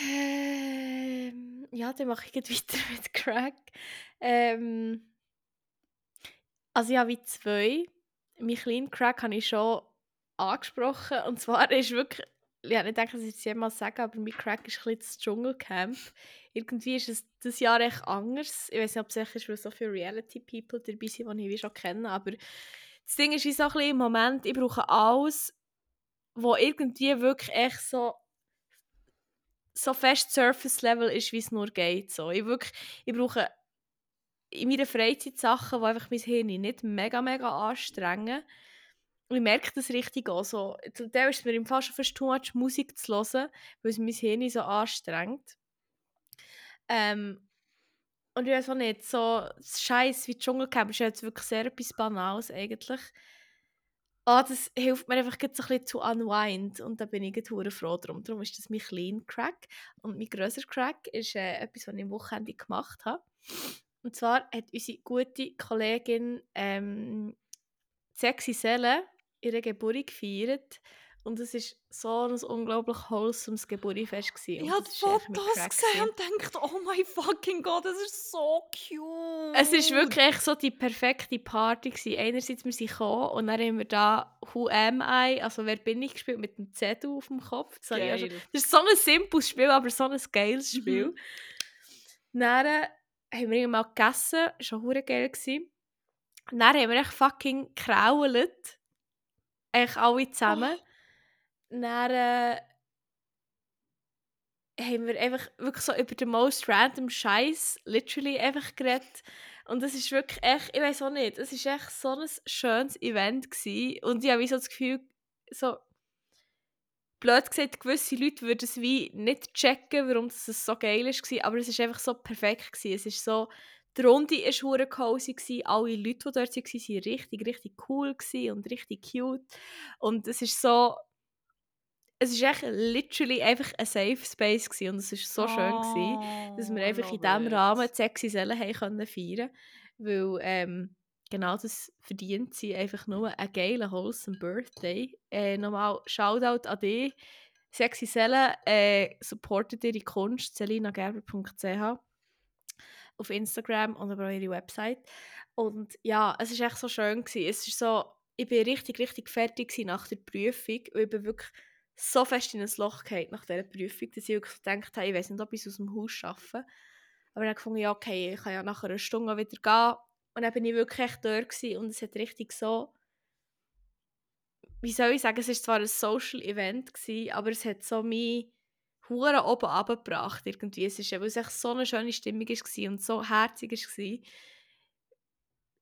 Ähm, ja, dann mache ich gleich weiter mit Crack. Ähm, also ich habe wie zwei. Mein kleinen Crack habe ich schon angesprochen. Und zwar ist wirklich, ich denke, dass ich es jemals sagen, aber mein Crack ist ein bisschen das Dschungelcamp. Irgendwie ist es dieses Jahr echt anders. Ich weiß nicht, ob es echt ist, weil so viele Reality-People dabei sind, die ich schon kenne. Aber das Ding ist wie so ein bisschen im Moment, ich brauche alles, wo irgendwie wirklich echt so so fest Surface-Level ist, wie es nur geht. So. Ich, wirklich, ich brauche in meiner Freizeit Sachen, die einfach mein Hirn nicht mega, mega anstrengen. Und ich merke das richtig auch. So. Zum ist mir im Fall schon fast too much Musik zu hören, weil es mein Hirn so anstrengt. Ähm, und ich weiß auch nicht, so Scheiß wie Dschungelcamp ist jetzt wirklich sehr etwas Banales eigentlich. Ah, das hilft mir einfach so ein bisschen zu unwind und da bin ich hure froh drum. Darum ist das mein kleiner Crack. Und mein grösser Crack ist äh, etwas, was ich am Wochenende gemacht habe. Und zwar hat unsere gute Kollegin ähm, Sexy Selle ihre Geburt gefeiert. Und es war so ein unglaublich wholesomes Geburtstagsfest. Ich habe Fotos gesehen und dachte, oh mein fucking Gott, das ist so cute. Es war wirklich so die perfekte Party. Gewesen. Einerseits, wir sind gekommen und dann haben wir da «Who am I?» also «Wer bin ich?» gespielt mit dem Zettel auf dem Kopf. Das, Geil. das ist so ein simples Spiel, aber so ein geiles Spiel. Mhm. Dann haben wir irgendwann mal gegessen, das war auch geil. Gewesen. Und dann haben wir echt fucking gekrault. Echt alle zusammen. Dann äh, haben wir einfach wirklich so über den most random Scheiß literally einfach geredet. Und das ist wirklich echt, ich weiß auch nicht, es ist echt so ein schönes Event gewesen. Und ich habe wie so das Gefühl, so blöd gesagt, gewisse Leute würden es wie nicht checken, warum das so geil war, aber es ist einfach so perfekt gewesen. Es ist so, die Runde war hure cozy, gewesen. alle Leute, die dort waren, waren richtig, richtig cool und richtig cute. Und es ist so, es ist echt literally einfach ein Safe Space gewesen. und es ist so schön gewesen, dass wir Oh, einfach in diesem. Rahmen die sexy können feiern weil ähm, genau das verdient sie einfach nur einen geilen, wholesome Birthday. Äh, nochmal Shoutout an dich. Sexy Seelen äh, supportet ihre Kunst, selinagerber.ch auf Instagram und aber auch ihre Website. Und ja, es ist echt so schön gewesen. Es ist so, ich bin richtig, richtig fertig nach der Prüfung, weil ich bin wirklich so fest in ein Loch gefallen nach dieser Prüfung, dass ich wirklich gedacht habe, ich weiß nicht, ob ich es aus dem Haus schaffe. Aber dann gefunden, ja, okay, ich kann ja nach einer Stunde wieder gehen. Und dann bin ich wirklich echt dort und es hat richtig so, wie soll ich sagen, es war zwar ein Social Event, gewesen, aber es hat so mich hure oben abgebracht irgendwie. Es ist, weil es echt so eine schöne Stimmung war und so herzig war.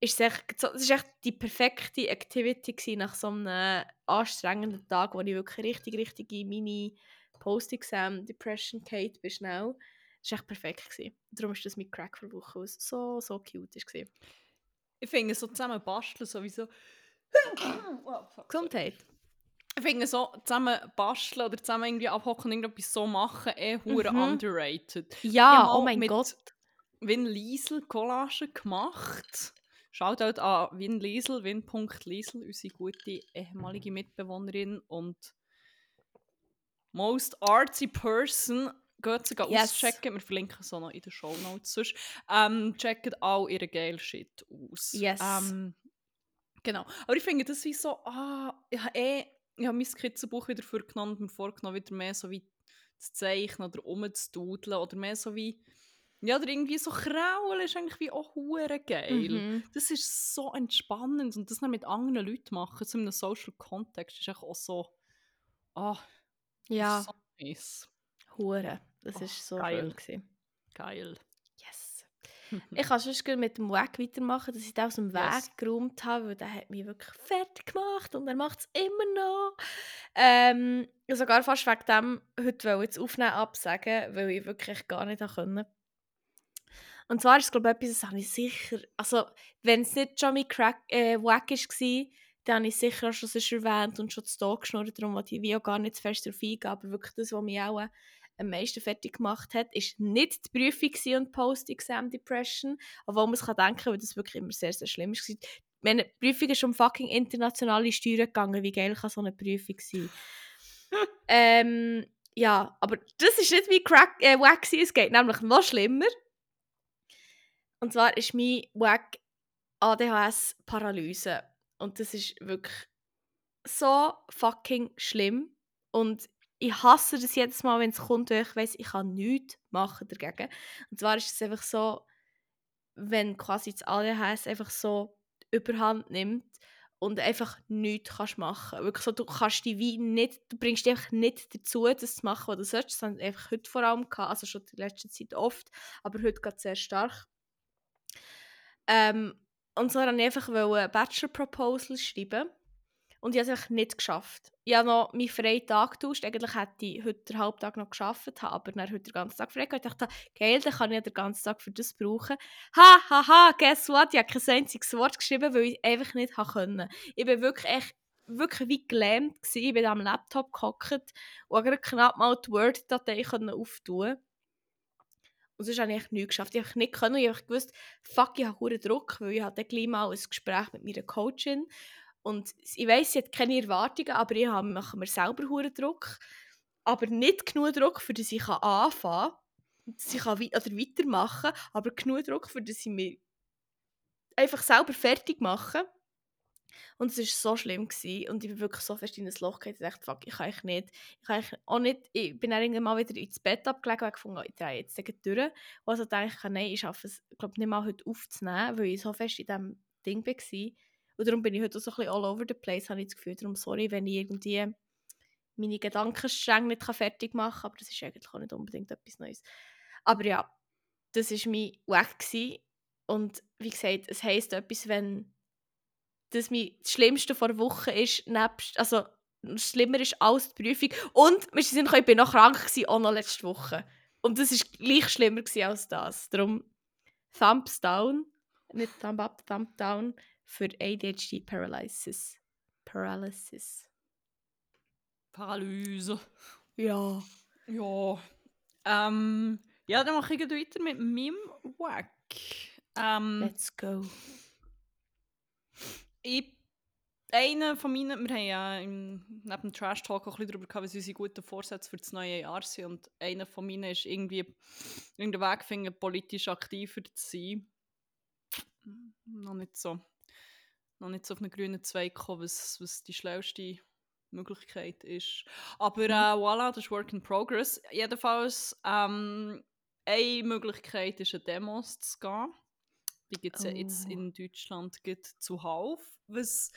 Es, es ist echt die perfekte Activity nach so einem anstrengenden Tag, wo ich wirklich richtig, richtig in meine Post-Exam-Depression Kate bin schnell. Das war echt perfekt. Gewesen. Darum ist das mit Crack Woche was so, so cute war. Ich finde so zusammen basteln sowieso. oh, fuck. Gesundheit. Ich finde so zusammen basteln oder zusammen irgendwie abhocken und irgendetwas so machen eh hure Mhm. underrated. Ja, oh mein mit Gott. Win Liesel Collagen gemacht. Shoutout an Win Liesel, Win.Liesel, unsere gute ehemalige Mitbewohnerin und most artsy person. Geht sie Yes. auschecken. Wir verlinken es auch noch in den Show Notes. Sonst ähm, checkt auch ihre geile Shit aus. Yes. Ähm, genau. Aber ich finde das wie so, ah, ich habe eh, ich habe mein Skizzenbuch wieder vorgenommen und mir vorgenommen, wieder mehr so wie zu zeichnen oder umzududeln oder mehr so wie, ja, oder irgendwie so kraulen ist eigentlich wie auch hure geil. Mhm. Das ist so entspannend und das dann mit anderen Leuten machen, so in einem Social Kontext, ist auch so, ah, Ja, so nice. Hure. Das Oh, war so geil. Gewesen. Geil. Yes. Ich kann sonst gerne mit dem Weg weitermachen, dass ich den aus dem Weg Yes. geräumt habe, weil der hat mich wirklich fertig gemacht und er macht es immer noch. Ähm, ich sogar fast wegen dem heute wollte jetzt aufnehmen absagen, weil ich wirklich gar nicht konnte. Und zwar ist es glaube ich etwas, das habe ich sicher, also wenn es nicht schon mit Crack, äh, Wack war, dann habe ich sicher auch schon erwähnt und schon zu Tag geschnurrt, darum wollte ich wie auch gar nicht zu fest darauf eingehen, aber wirklich das, was mich auch am meisten fertig gemacht hat, ist nicht die Prüfung und Post-Exam-Depression, obwohl man es kann denken, weil das wirklich immer sehr, sehr schlimm war. Meine Prüfung ist um fucking internationale Steuern gegangen, wie geil kann so eine Prüfung sein? ähm, ja, aber das ist nicht wie Crack, äh, Wack gewesen, es geht nämlich noch schlimmer. Und zwar ist mein Wack ADHS-Paralyse. Und das ist wirklich so fucking schlimm. Und ich hasse das jedes Mal, wenn es kommt, weil ich weiss, ich kann nichts machen dagegen. Und zwar ist es einfach so, wenn quasi das ADHS einfach so überhand nimmt und einfach nichts kannst machen. Wirklich so, du kannst die wie nicht, du bringst dich einfach nicht dazu, das zu machen, was du sollst. Das habe ich einfach heute vor allem gehabt, also schon die letzte Zeit oft, aber heute geht sehr stark. Ähm, und so wollte ich einfach ein Bachelor-Proposal schreiben. Und ich habe es nicht geschafft. Ich habe noch meinen freien Tag getauscht. Eigentlich hätte ich heute den Halbtag noch geschafft, aber dann heute den ganzen Tag frei gehabt. Ich dachte, geil, dann kann ich den ganzen Tag für das brauchen. Ha, ha, ha, guess what? Ich habe kein einziges Wort geschrieben, weil ich einfach nicht konnte. Ich bin wirklich echt wirklich wie gelähmt gewesen. Ich bin am Laptop gehockt und habe knapp mal die Word-Datei auftun und sonst habe ich nichts geschafft. Ich habe nicht können. Ich habe gewusst, fuck, ich habe hohen Druck, weil ich hatte gleich mal ein Gespräch mit meiner Coachin Und ich weiss, sie hat keine Erwartungen, aber ich habe- mache mir selber hohen Druck. Aber nicht genug Druck, für dass ich anfangen kann. Kann wei- oder weitermachen aber genug Druck, für dass ich mich einfach selber fertig mache. Und es war so schlimm. Gewesen. Und ich bin wirklich so fest in ein Loch dass ich dachte, fuck, ich kann eigentlich nicht. Ich, kann eigentlich auch nicht, ich bin dann irgendwann mal wieder ins Bett abgelegt und gefunden, ich drehe jetzt gleich durch. Und also dachte ich, nein, ich schaffe es glaub, nicht mal heute aufzunehmen, weil ich so fest in diesem Ding war. Und darum bin ich heute so ein bisschen all over the place, habe ich das Gefühl. Darum sorry, wenn ich irgendwie meine Gedankenstränge nicht fertig machen kann, aber das ist eigentlich auch nicht unbedingt etwas Neues. Aber ja, das war mein Weg. Und wie gesagt, es heisst etwas, wenn das mein das Schlimmste vor der Woche ist, nebst, also schlimmer ist als die Prüfung. Und wir sind, ich bin noch krank, gewesen, auch noch letzte Woche. Und das war gleich schlimmer als das. Darum Thumbs down, nicht Thumb up, Thumb down für ADHD Paralysis. Paralysis. Paralyse. Ja. Ja. Ähm, ja, dann mache ich weiter mit meinem Wack. Ähm, Let's go. ich, einer von meinen, wir haben ja im, neben dem Trash Talk auch ein bisschen darüber gehabt, was unsere guten Vorsätze für das neue Jahr sind. Und einer von meinen ist irgendwie, irgendeinen Weg finden, politisch aktiver zu sein. Noch nicht so, noch nicht so auf einen grünen Zweig gekommen, was, was die schlauste Möglichkeit ist. Aber äh, voilà, das ist Work in Progress. Jedenfalls, ähm, eine Möglichkeit ist, an Demos zu gehen. Die gibt es ja jetzt Oh. in Deutschland gibt zuhauf, was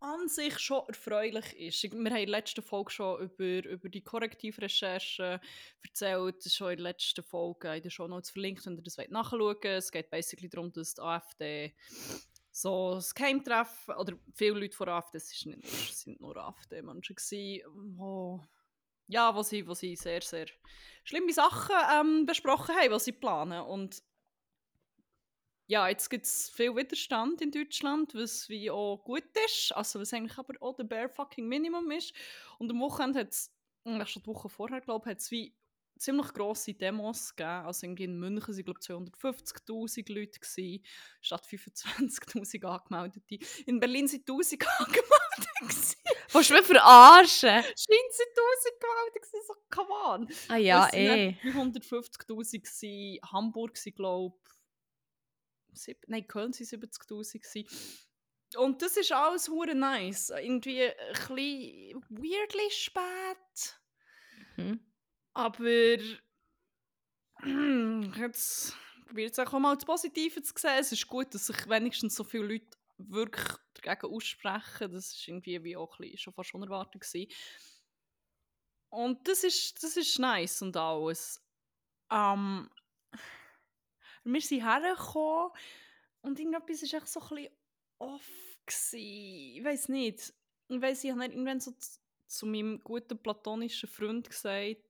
an sich schon erfreulich ist. Wir haben in der letzten Folge schon über, über die Korrektivrecherche erzählt. Das ist schon in der letzten Folge in der Show Notes verlinkt, wenn ihr das wollt nachschauen wollt. Es geht basically darum, dass die AfD so das Geheimtreffen, oder viele Leute von AfD, es sind nur AfD-Menschen gewesen, wo, ja, wo sie, wo sie sehr, sehr schlimme Sachen ähm, besprochen haben, was sie planen. Und ja, jetzt gibt es viel Widerstand in Deutschland, was wie auch gut ist, also was eigentlich aber auch der bare fucking Minimum ist. Und am Wochenende hat es, schon die Woche vorher, glaube ich, hat es wie ziemlich grosse Demos gegeben. Also irgendwie in München waren, glaube ich, 250'000 Leute, gewesen, statt 25'000 Angemeldete. In Berlin sind 1000 angemeldet. Willst du mich verarschen? Scheint sind 1000 gemeldet, gewesen, so come on. Ah ja, eh. dann 350'000 gewesen, Hamburg waren, glaube ich, nein, Köln waren 70'000 gewesen. Und das ist alles hure nice. Irgendwie ein bisschen weirdly spät. Mhm. Aber jetzt probiere jetzt auch mal das Positive zu sehen. Es ist gut, dass sich wenigstens so viele Leute wirklich dagegen aussprechen. Das ist irgendwie wie auch ein bisschen, schon fast unerwartet gewesen. Und das ist, das ist nice und alles. Ähm, wir sind hergekommen und irgendetwas war echt so ein bisschen off. Gewesen. Ich weiß nicht. Ich weiß, ich habe dann irgendwann so zu, zu meinem guten platonischen Freund gesagt,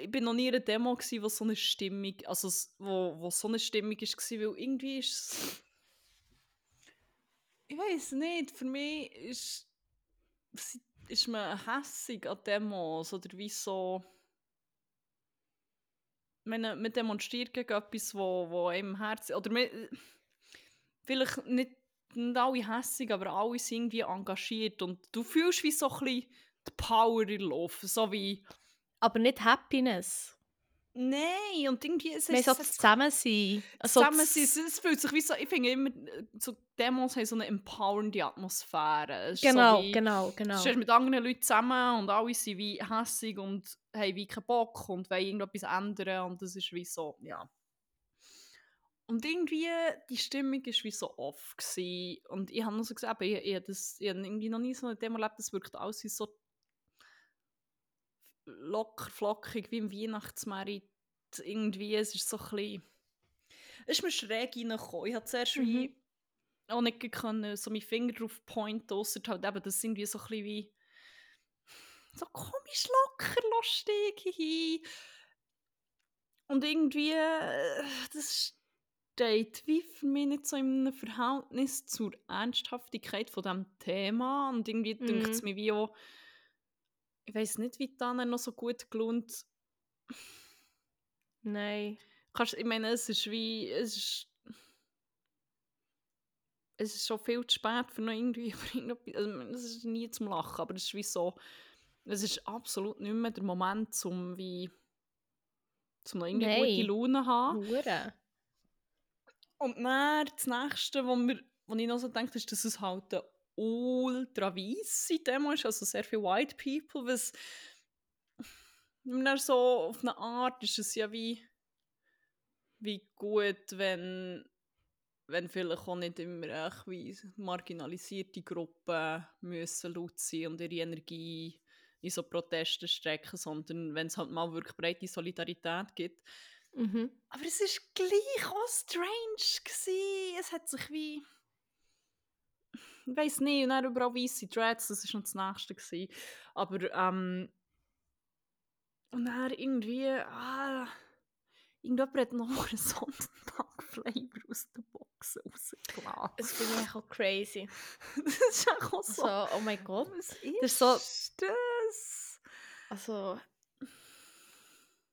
ich bin noch nie in einer Demo gsi, wo so eine Stimmung, also wo, wo so eine Stimmung ist gsi, weil irgendwie ist es, ich weiß nicht, für mich ist, ist man hässig an Demos oder wie so, meine, man demonstriert gegen etwas, wo, wo im Herzen, oder man, vielleicht nicht, nicht alle hässig, aber alle sind irgendwie engagiert und du fühlst wie so ein bisschen die Power in Luft, so wie Aber nicht Happiness. Nein, und irgendwie es Wir ist so das Zusammensein. Also zusammen sein. Es, fühlt sich wie so, ich finde immer, äh, so Demos haben so eine empowernde Atmosphäre. Ist Genau, so wie, genau, Du genau. stehst mit anderen Leuten zusammen und alle sind wie hässig und haben wie keinen Bock und wollen irgendetwas ändern und das ist wie so, ja. Und irgendwie, die Stimmung war wie so off. Gewesen. Und ich habe noch so gesagt, ich, ich, das, ich habe irgendwie noch nie so eine Demo erlebt, das wirkt alles wie so locker, flockig, wie im Weihnachtsmerit. Irgendwie, es ist so ein bisschen... Es ist mir schräg reingekommen. Ich habe zuerst wie Mhm. auch nicht können, so meinen Finger drauf pointen, ausser halt eben, das sind wie so ein bisschen wie so komisch locker, lustig, hihi. Und irgendwie, äh, das steht wie für mich nicht so in einem Verhältnis zur Ernsthaftigkeit von diesem Thema. Und irgendwie Mhm. denkt es mir wie auch, ich weiß nicht, wie dann noch so gut gelohnt. Nein. Kannst, ich meine, es ist wie, es ist, es ist schon viel zu spät für noch irgendwie also, es ist nie zum Lachen, aber es ist wie so, es ist absolut nicht mehr der Moment, um wie zum noch irgendwie gute Nein. Laune haben. Hure. Und dann das Nächste, wo, mir, wo ich noch so denke, ist, dass es halt eine ultra weisse Demo ist, also sehr viele White People, was so auf eine Art ist es ja wie, wie gut, wenn, wenn vielleicht auch nicht immer echt wie marginalisierte Gruppen müssen laut sein und ihre Energie in so Proteste stecken, sondern wenn es halt mal wirklich breite Solidarität gibt. Mhm. Aber es ist gleich auch strange gsi. Es hat sich wie... Ich weiß nicht, und dann überall weisse Dreads, das war noch das Nächste. Gewesen. Aber, ähm... Und dann irgendwie... Ah, irgendjemand hat noch einen Sonntag-Flavor aus der Box rausgelassen. Das finde ich auch crazy. das ist auch so... So, oh mein Gott. Was ist Das ist so- das? Also.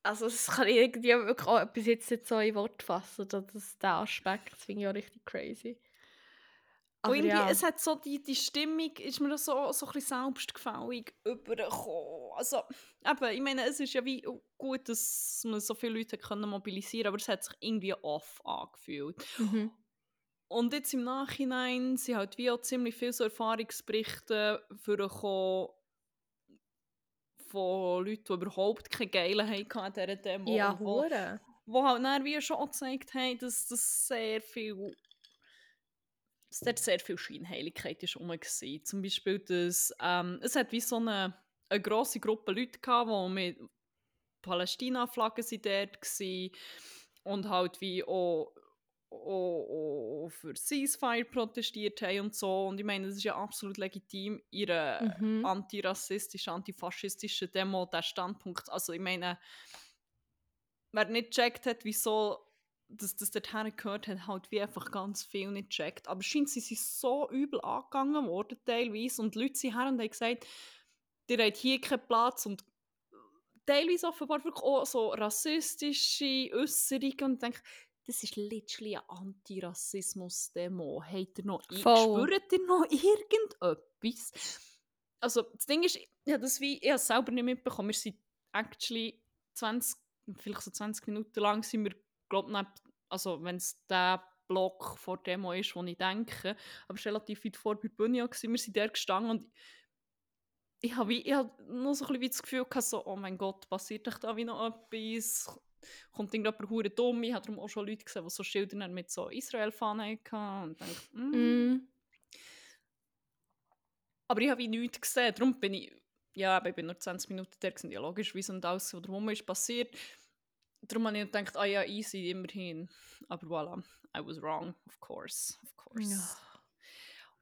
Also, das kann ich irgendwie wirklich auch bis jetzt nicht so in Wort fassen. dass Das, der Aspekt das finde ich auch richtig crazy. Und Aber irgendwie, ja. es hat so die, die Stimmung, ist mir so, so ein bisschen selbstgefällig übergekommen. Also, eben, ich meine, es ist ja wie gut, dass man so viele Leute können mobilisieren aber es hat sich irgendwie off angefühlt. Mhm. Und jetzt im Nachhinein sind halt wie auch ziemlich viele so Erfahrungsberichte vorgekommen von Leuten, die überhaupt keine Geile hatten an dieser Demo. Ja, und wo, wo halt dann wie schon auch gezeigt haben, dass das sehr viel dass dort sehr viel Scheinheiligkeit ist rum war. Zum Beispiel, dass ähm, es hat wie so eine, eine grosse Gruppe Leute gehabt, die mit Palästina-Flaggen sind dort waren und halt wie auch, auch, auch für Ceasefire protestiert haben und so. Und ich meine, das ist ja absolut legitim, ihre Mhm. antirassistischen, antifaschistischen Demo, der Standpunkt. Also ich meine, wer nicht gecheckt hat, wieso dass das dorthin gehört hat, halt wie einfach ganz viel nicht gecheckt. Aber scheint sie sind so übel angegangen worden teilweise und die Leute sind her und haben gesagt, ihr habt hier keinen Platz und teilweise offenbar wirklich auch so rassistische Äußerungen und ich denke, das ist literally eine Antirassismus-Demo. Habt ihr noch, spürt ihr noch irgendetwas? Also das Ding ist, habe das wie, ich habe es selber nicht mitbekommen, wir sind actually 20, vielleicht so 20 Minuten lang sind wir, glaube also wenn es der Block vor Demo ist, wo ich denke, aber es war relativ weit vor bei der Bühne, gewesen. wir sind der gestanden und ich habe ich habe noch so ein bisschen das Gefühl gehabt, so, oh mein Gott, passiert euch da wie noch etwas? Kommt irgendjemand hure dumm? Ich habe darum auch schon Leute gesehen, die so Schilder mit so Israel-Fahnen hatten und dachte, mm. Mhm. Aber ich habe wie nichts gesehen, darum bin ich, ja, ich bin nur 20 Minuten da, gewesen. ja logisch, wie so und alles oder rum ist passiert. Darum habe ich gedacht, ah ja, easy, immerhin. Aber voilà, I was wrong, of course, of course. Ja.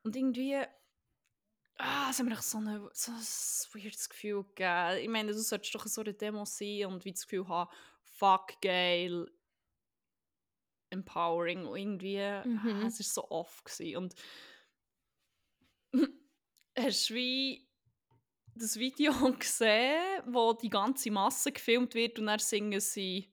Und irgendwie, ah, es hat mir so, eine, so ein weirdes Gefühl gegeben. Ich meine, du solltest doch so eine Demo sein und wie das Gefühl haben, fuck, geil, empowering. Und irgendwie, Mhm. ah, es war so off. Gewesen. Und hast wie das Video gesehen, wo die ganze Masse gefilmt wird und dann singen sie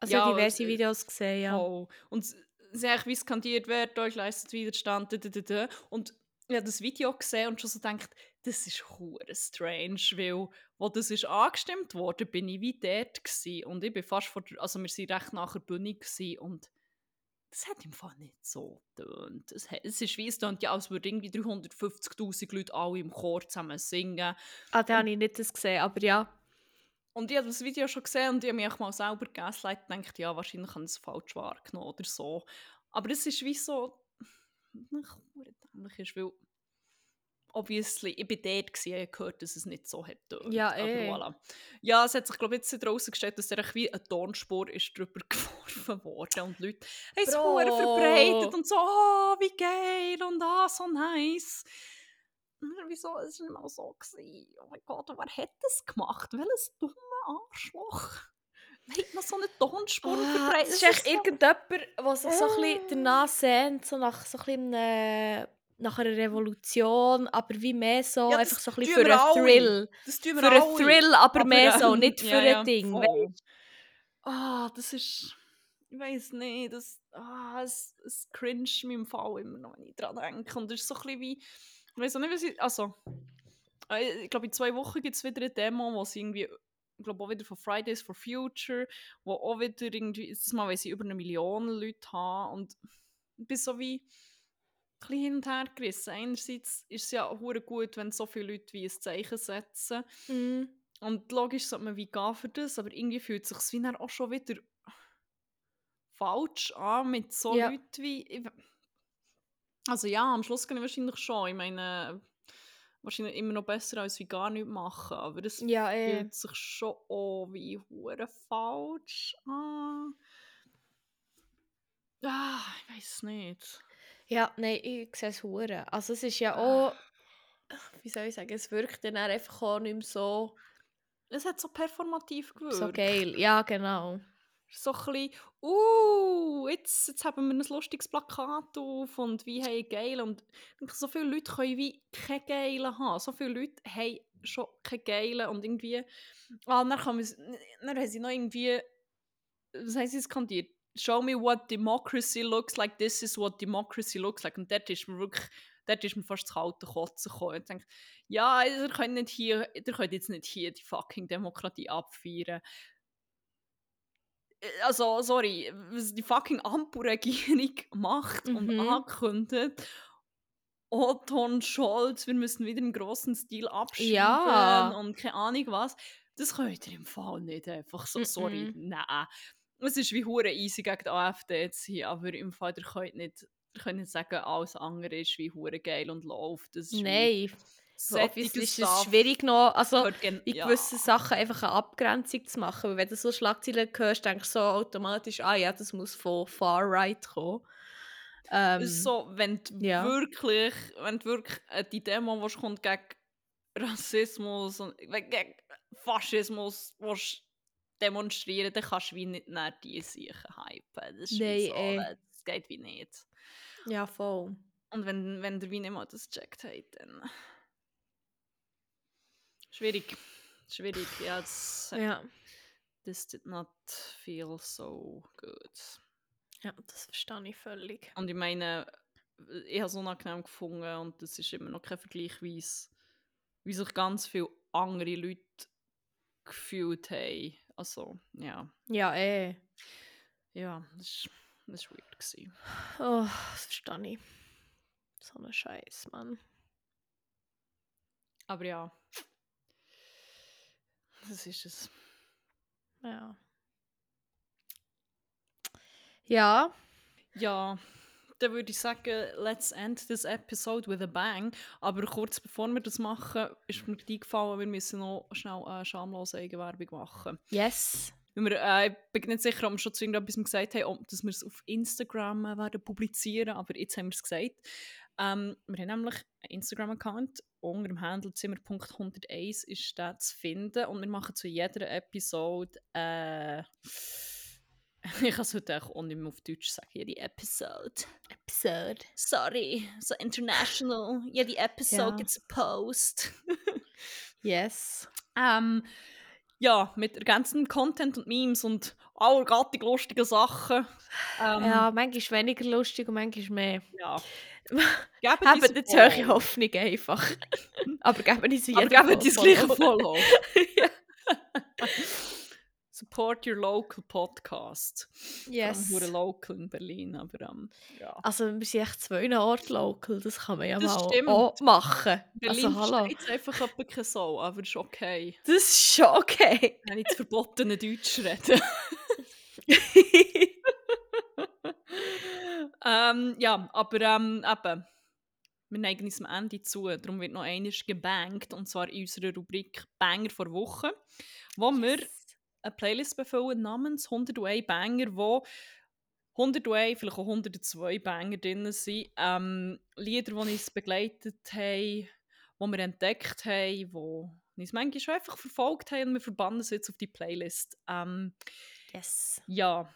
Also Ja, diverse äh, Videos gesehen, ja. voll. Und sie haben wie skandiert, wer euch leistet Widerstand. da, da, da. Und ich habe das Video gesehen und schon so gedacht, das ist hure strange, weil wo das ist angestimmt wurde, bin ich wie dort gsi und ich bin fast vor der, also wir sind recht nach der Bühne und das hat im Fall nicht so getönt. Es, es ist wie es tönt ja, als würden irgendwie 350'000 Leute alle im Chor zusammen singen. Ah, da habe ich nicht das gesehen, aber ja. Und ich habe das Video schon gesehen und ich habe mich auch mal selber gaslight und gedacht, ja, wahrscheinlich habe ich es falsch wahrgenommen oder so. Aber es ist wie so, dämlich ist, weil obviously, ich bin dort gewesen, ich habe gehört, dass es nicht so hat getönt. Ja, Aber eh. voilà. Ja, es hat sich, glaube ich, jetzt draußen gestellt, dass er wie eine Tonspur ist drüber geworfen worden und Leute haben es verbreitet und so, oh, wie geil und ah, so nice. Wieso? Es war nicht mal so. Gewesen. Oh mein Gott, wer hat das gemacht? Welches dumme Arschloch? Hat noch so eine Tonspur Ah, verbreitet? es ist echt so- irgendjemand, der sich so ein Äh. bisschen danach sehnt, so nach, so ein bisschen einem, nach einer Revolution, aber wie mehr so, Ja, das einfach so ein bisschen für einen alle. Thrill. Das tun wir Für einen. Thrill, aber, mehr so, ähm, nicht für ja, ein ja, Ding. Ah, das ist. Ich weiß nicht. Das, ah, es, es cringe mir im Fall immer noch, wenn ich dran denke. Und es ist so ein bisschen wie, ich weiß auch nicht, was ich, also, äh, ich glaube, in zwei Wochen gibt es wieder eine Demo, wo sie irgendwie, ich glaube auch wieder von Fridays for Future, wo auch wieder irgendwie, das Mal, weil sie über eine Million Leute haben und ich bin so wie, bisschen hin und her gerissen. Einerseits ist es ja auch gut, wenn so viele Leute wie ein Zeichen setzen. Mhm. Und logisch sollte man wie gehen für das, aber irgendwie fühlt es sich wie auch schon wieder falsch an mit so Ja. Leuten wie. Also ja, am Schluss kann ich wahrscheinlich schon. Ich meine, wahrscheinlich immer noch besser als wie gar nichts machen. Aber es Ja, eh. fühlt sich schon auch wie hure falsch an. Ah, ich weiß nicht. Ja, nein, ich sehe es hure. Also es ist ja auch, wie soll ich sagen, es wirkt dann einfach auch nicht mehr so, Es hat so performativ gewirkt. so geil. Ja, genau. So ein bisschen, uh, jetzt, jetzt haben wir ein lustiges Plakat auf und wie hey geil. Und ich denke, so viele Leute können wie keine Geilen haben. So viele Leute haben schon keine Geilen und irgendwie, ah, dann, kann man, dann haben sie noch irgendwie, was haben sie skandiert? Show me what democracy looks like, this is what democracy looks like. Und dort ist mir wirklich, dort ist mir fast das kalte Kotzen gekommen. Ich denke, ja, ihr könnt, nicht hier, ihr könnt jetzt nicht hier die fucking Demokratie abfeiern also sorry, was die fucking Ampelregierung macht und Mhm. ankündigt, Otto Scholz, wir müssen wieder im grossen Stil abschreiben Ja. und keine Ahnung was, das könnt ihr im Fall nicht einfach so, sorry, Mhm. nein. Es ist wie hure easy gegen die AfD zu sein, aber im Fall, ihr könnt nicht, ihr könnt nicht sagen, alles andere ist wie hure geil und läuft. Das Nein, so obviously ist es schwierig noch, also in ja. gewissen Sachen einfach eine Abgrenzung zu machen. Weil wenn du so Schlagzeilen hörst, denkst du so automatisch, ah ja, das muss von Far Right kommen. Ähm, so, wenn du ja. wirklich, wenn du wirklich äh, die Demo, die kommt gegen Rassismus und gegen Faschismus willst demonstrieren, dann kannst du wie nicht nach die Sachen hypen. Das ist Nein, wie so, das geht wie nicht. Ja, voll. Und wenn, wenn der wie nicht mal das gecheckt hat, dann... Schwierig. Schwierig, ja, das, Ja. this did not feel so good. ja, das verstehe ich völlig. Und ich meine, ich habe es unangenehm gefunden und das ist immer noch kein Vergleich, wie sich ganz viele andere Leute gefühlt haben. Also, ja. Ja, eh. Ja, das war weird. Gewesen. Oh, das verstehe ich. So ein Scheiß, Mann. Aber ja. Das ist es. Ja. Ja, Ja, dann würde ich sagen, let's end this episode with a bang. Aber kurz bevor wir das machen, ist mir eingefallen, wir müssen noch schnell eine schamlose Eigenwerbung machen. yes. Weil wir, äh, ich bin nicht sicher, ob wir schon zu irgendetwas gesagt haben, ob dass wir es auf Instagram äh, werden publizieren, aber jetzt haben wir es gesagt. Ähm, wir haben nämlich einen Instagram-Account, unter dem Handle zimmer.101 ist der zu finden und wir machen zu jeder Episode äh, ich kann es heute auch nicht mehr auf Deutsch sagen, jede Episode. Episode. Sorry, so international. Jede Episode Ja. gibt's Post. Yes. Ähm, ja, mit ergänzendem Content und Memes und allergattig lustigen Sachen. Ähm, Ja, manchmal weniger lustig und manchmal mehr. ja. Uns nicht solche Hoffnung einfach. Aber geben uns Aber jeder gebt uns gleich Follow. Ja. Support your local podcast. Yes. Yes. local in Berlin, aber ähm, ja. Also wir sind echt zwei Orte local, das kann man ja Das mal stimmt. auch machen. Berlin also hallo. versteht einfach etwa keine Sau, aber ist okay. Das ist schon okay. Wenn ich das verbotene Deutsch rede. ähm, ja, aber ähm, eben, wir neigen uns am Ende zu. Darum wird noch einiges gebankt, und zwar in unserer Rubrik Banger vor Woche, wo wir eine Playlist befüllen namens 101 Banger, wo 101, vielleicht auch 102 Banger drin sind. Ähm, Lieder, die uns begleitet haben, die wir entdeckt haben, die uns manchmal schon einfach verfolgt haben und wir verbannen sie jetzt auf die Playlist. Ähm, Yes. ja,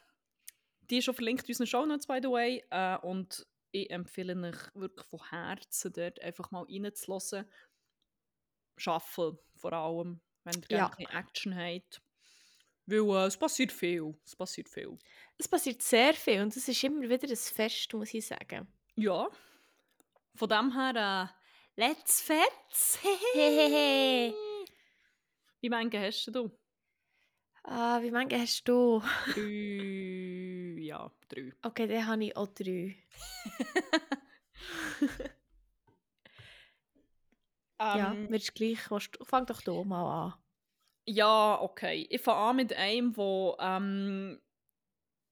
die ist schon verlinkt in unseren Shownotes, by the way. Äh, und ich empfehle euch wirklich von Herzen dort einfach mal reinzulassen. Shuffle vor allem, wenn ihr Ja. gerne Action habt. Weil äh, es passiert viel. Es passiert viel. Es passiert sehr viel und es ist immer wieder ein Fest, muss ich sagen. Ja. Von dem her, äh, let's fetz. Hehehe. Wie viele hast du? Ah, wie viele hast du? Drei. Ja, drei. Okay, dann habe ich auch drei. ja, Ähm, wird gleich. Fang doch du mal an. Ja, okay. Ich fange an mit einem, wo, ähm,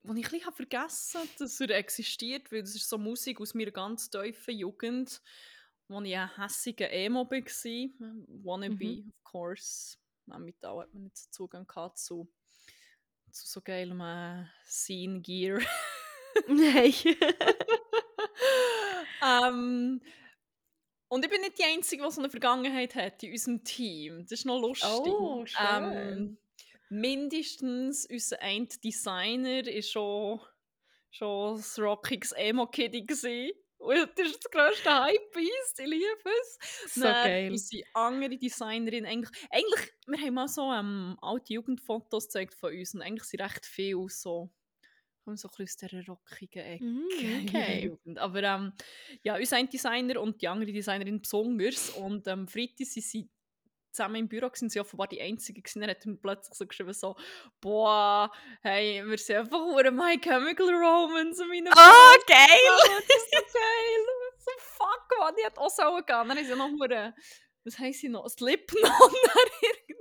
wo ich ein bisschen vergessen habe, dass er existiert, weil das ist so Musik aus meiner ganz tiefen Jugend, wo ich ein hässiger Emo war. Wannabe, of course. Auch mit da hat man nicht so Zugang gehabt zu, zu so geilem äh, Scene-Gear. Nein. ähm, und ich bin nicht die Einzige, die so eine Vergangenheit hat in unserem Team. Das ist noch lustig. Oh, schön. Ähm, mindestens unser ein Designer war schon, schon das gewesen. Und das ist das grösste Hype bei uns, ich liebe es. So Dann geil. Unsere andere Designerin, eigentlich, eigentlich, wir haben mal so ähm, alte Jugendfotos gezeigt von uns und eigentlich sind recht viele so, kommen so ein bisschen aus dieser rockigen Ecke. Mm, okay. Aber ähm, ja, unser ein Designer und die andere Designerin besonders. Und am Freitag sind sie zusammen im Büro, sind sie offenbar die Einzigen gewesen. Dann hat er mir plötzlich so geschrieben, so, boah, hey, wir sind einfach nur My Chemical Romance in meinen Oh, geil! Oh, das ist so geil. So, fuck, man, die hat auch so gehen. Dann haben sie noch nur, was heisst sie noch, Slipknot.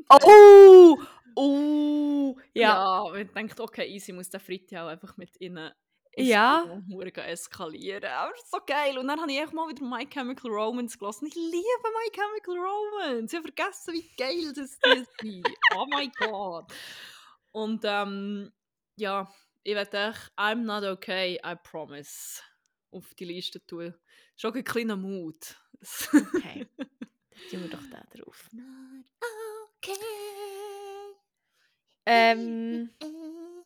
Oh! Oh! Ja. Ja, ich dachte, okay, easy, muss der Freitag auch einfach mit ihnen Ja. Eskalieren. Aber ist so geil. Und dann habe ich echt mal wieder My Chemical Romance gelassen. Ich liebe My Chemical Romance. Ich habe vergessen, wie geil das sind. Oh mein Gott. Und ähm, ja, ich werde echt I'm not okay, I promise auf die Liste tun. Schon ein kleiner Mut. Okay. Dann tun wir doch da drauf. not okay. Ähm,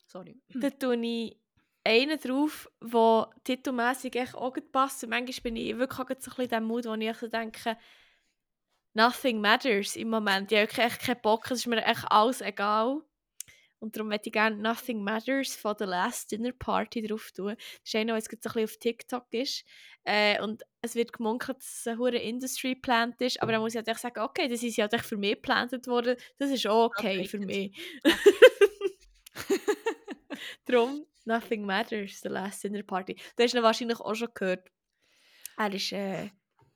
Sorry. da tue ich einen drauf, der titelmässig auch gut passt. Und manchmal bin ich wirklich auch so ein bisschen in dem Mut, wo ich so denke, nothing matters im Moment. Ich habe echt keinen Bock, es ist mir echt alles egal. Und darum möchte ich gerne Nothing Matters von The Last Dinner Party drauf tun. Das ist einer, der jetzt gerade so ein bisschen auf TikTok ist. Äh, und es wird gemunkelt, dass es ein hoher Industry plant ist. Aber dann muss ich halt sagen, okay, das ist ja halt für mich geplant worden. Das ist auch okay für mich. Darum, Nothing Matters, The Last Dinner Party. Du hast ihn wahrscheinlich auch schon gehört. Er ist äh,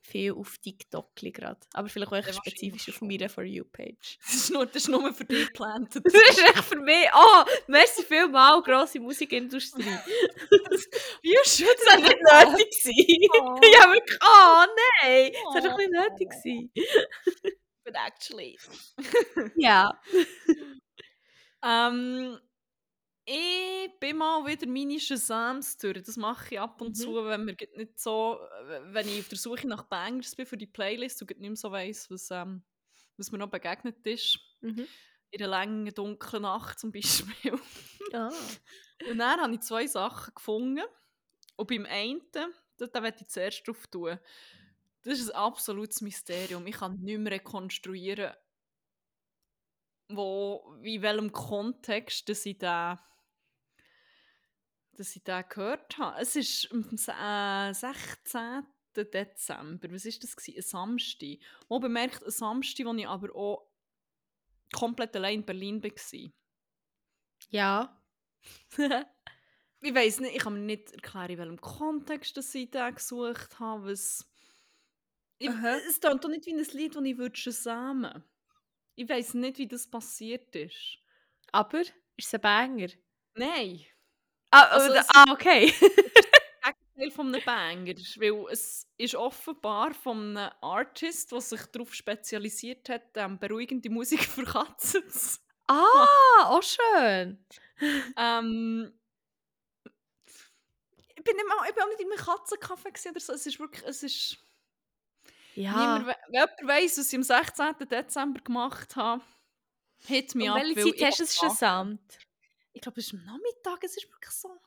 viel auf TikTok gerade. Aber vielleicht auch echt spezifisch auf meiner For You-Page. Das ist, nur, das ist nur für dich geplant. Das ist echt für mich. Oh, merci vielmals, grosse Musikindustrie. You should Das war nicht nötig. gewesen. Oh. Ja, wirklich. Oh nein, das war doch nicht Oh. nötig. gewesen. But actually. Ja. Ähm, ich bin mal wieder meine Shazams durch. Das mache ich ab und Mhm. zu, wenn, grad nicht so, wenn ich auf der Suche nach Bangers bin für die Playlist und nicht mehr so weiss, was, ähm, was mir noch begegnet ist. Mhm. In einer langen, dunklen Nacht zum Beispiel. Ah. Und dann habe ich zwei Sachen gefunden. Und beim einen, da, da werde ich zuerst drauf tun. Das ist ein absolutes Mysterium. Ich kann nicht mehr rekonstruieren, wo, in welchem Kontext ich den, dass ich den gehört habe. Es ist am s- äh, 16. Dezember. Was war das? Ein Samstag. Auch bemerkt, ein Samstag, wo ich aber auch komplett allein in Berlin war. Ja. Ich weiß nicht, ich kann mir nicht erklären, in welchem Kontext dass ich den gesucht habe. Was... Ich, es klingt doch nicht wie ein Lied, das ich würde zusammen. Ich weiß nicht, wie das passiert ist. Aber ist es ein Banger? Nein, Ah, Also, oder- es- ah okay. Teil von einem Banger, weil es ist offenbar von einem Artist, der sich darauf spezialisiert hat, ähm, beruhigende Musik für Katzen ah, auch schön. Ähm, ich bin, mal, ich bin auch nicht in einem Katzencafé gewesen oder so. Es ist wirklich, es ist... Ja. Niemand, we- wenn jemand weiss, was ich am 16. Dezember gemacht habe, hit mich Um ab. welche Zeit hast du es schon samt? Ich glaube, es ist am Nachmittag, es ist wirklich so...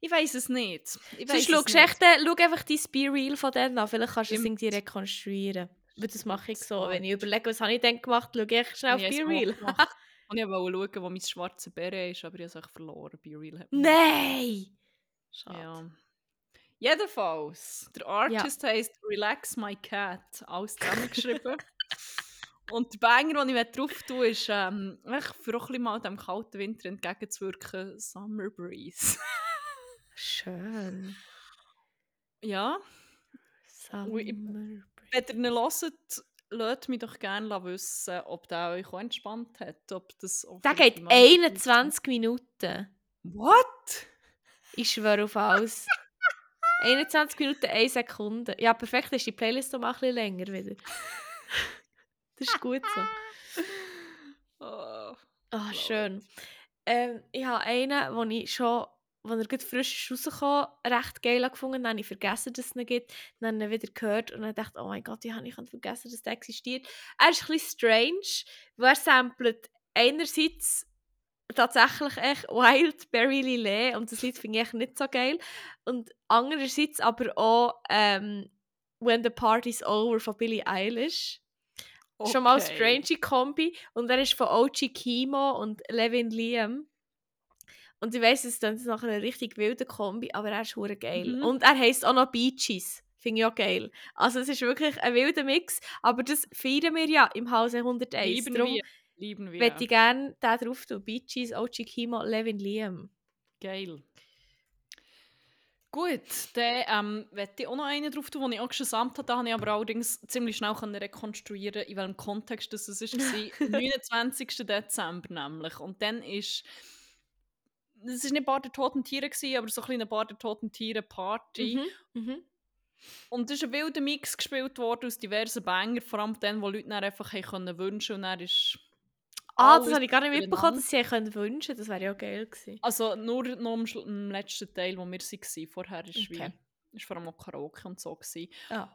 Ich weiß es nicht. Ich Sonst weiss schau, nicht. Geschichte, schau einfach dein Be-Real von denen an. Vielleicht kannst du es irgendwie rekonstruieren. Weil das mache ich so. Wenn ich überlege, was habe ich denn gemacht, schaue ich schnell auf Be-Real. Und ich wollte schauen, wo mein schwarzer Beret ist, aber ich habe es verloren. Be real. hat mich- Nein! Schade. Ja. Jedenfalls, der Artist heisst Relax My Cat, alles zusammengeschrieben. Und der Banger, den ich drauf tue, ist, ähm, echt für auch mal dem kalten Winter entgegenzuwirken, Summer Breeze. Schön. ja, Summer ich- Breeze. wenn ihr ihn hört, lasst mich doch gerne wissen, ob der euch auch entspannt hat. Ob das Der geht mal so 21 Minuten. What? Ich schwöre auf alles. 21 Minuten, 1 Sekunde. Ja, perfekt, ist die Playlist noch mal ein bisschen länger wieder. Das ist gut so. Oh. Love schön. Ähm, ich habe einen, den ich schon, als er gerade frisch ist rausgekommen recht geil gefunden. Dann habe ich vergessen, dass es ihn gibt. Dann habe ich ihn wieder gehört und dann dachte oh mein Gott, ich habe nicht vergessen, dass der existiert. Er ist ein bisschen strange, weil er samplet einerseits tatsächlich echt Wildberry Lillet und das Lied finde ich echt nicht so geil. Und andererseits aber auch ähm, When the Party's Over von Billie Eilish. Schon mal Okay. strange Kombi. Und er ist von OG Kimo und Levin Liam. Und ich weiss, es ist nachher eine richtig wilde Kombi, aber er ist hure geil. Mhm. Und er heisst auch noch Beaches. Finde ich auch geil. Also es ist wirklich ein wilder Mix, aber das feiern wir ja im Hause 101. Lieben Darum wir. Lieben wir. möchte ich gerne da drauf tun. Beaches, OG Kimo, Levin Liam. Geil. Gut, dann ähm, werde ich auch noch einen drauf tun, den ich auch gesamt habe. Da habe ich aber allerdings ziemlich schnell können rekonstruieren in welchem Kontext das ist. war 29. Dezember nämlich. Und dann ist... Es war nicht Bar der Toten Tiere, gewesen, aber so ein Bar der Toten Tiere Party. Mhm. Mhm. Und es ist ein wilder Mix gespielt worden aus diversen Banger, vor allem dann, wo Leute dann einfach haben können wünschen und dann ist... Ah, das habe ich gar nicht mitbekommen, dass sie können wünschen. Das wäre ja geil gewesen. Also nur, nur im, letzten Teil, wo wir waren. Vorher ist Okay. wie, ist vor allem auch Karaoke und so. Gewesen. Ja.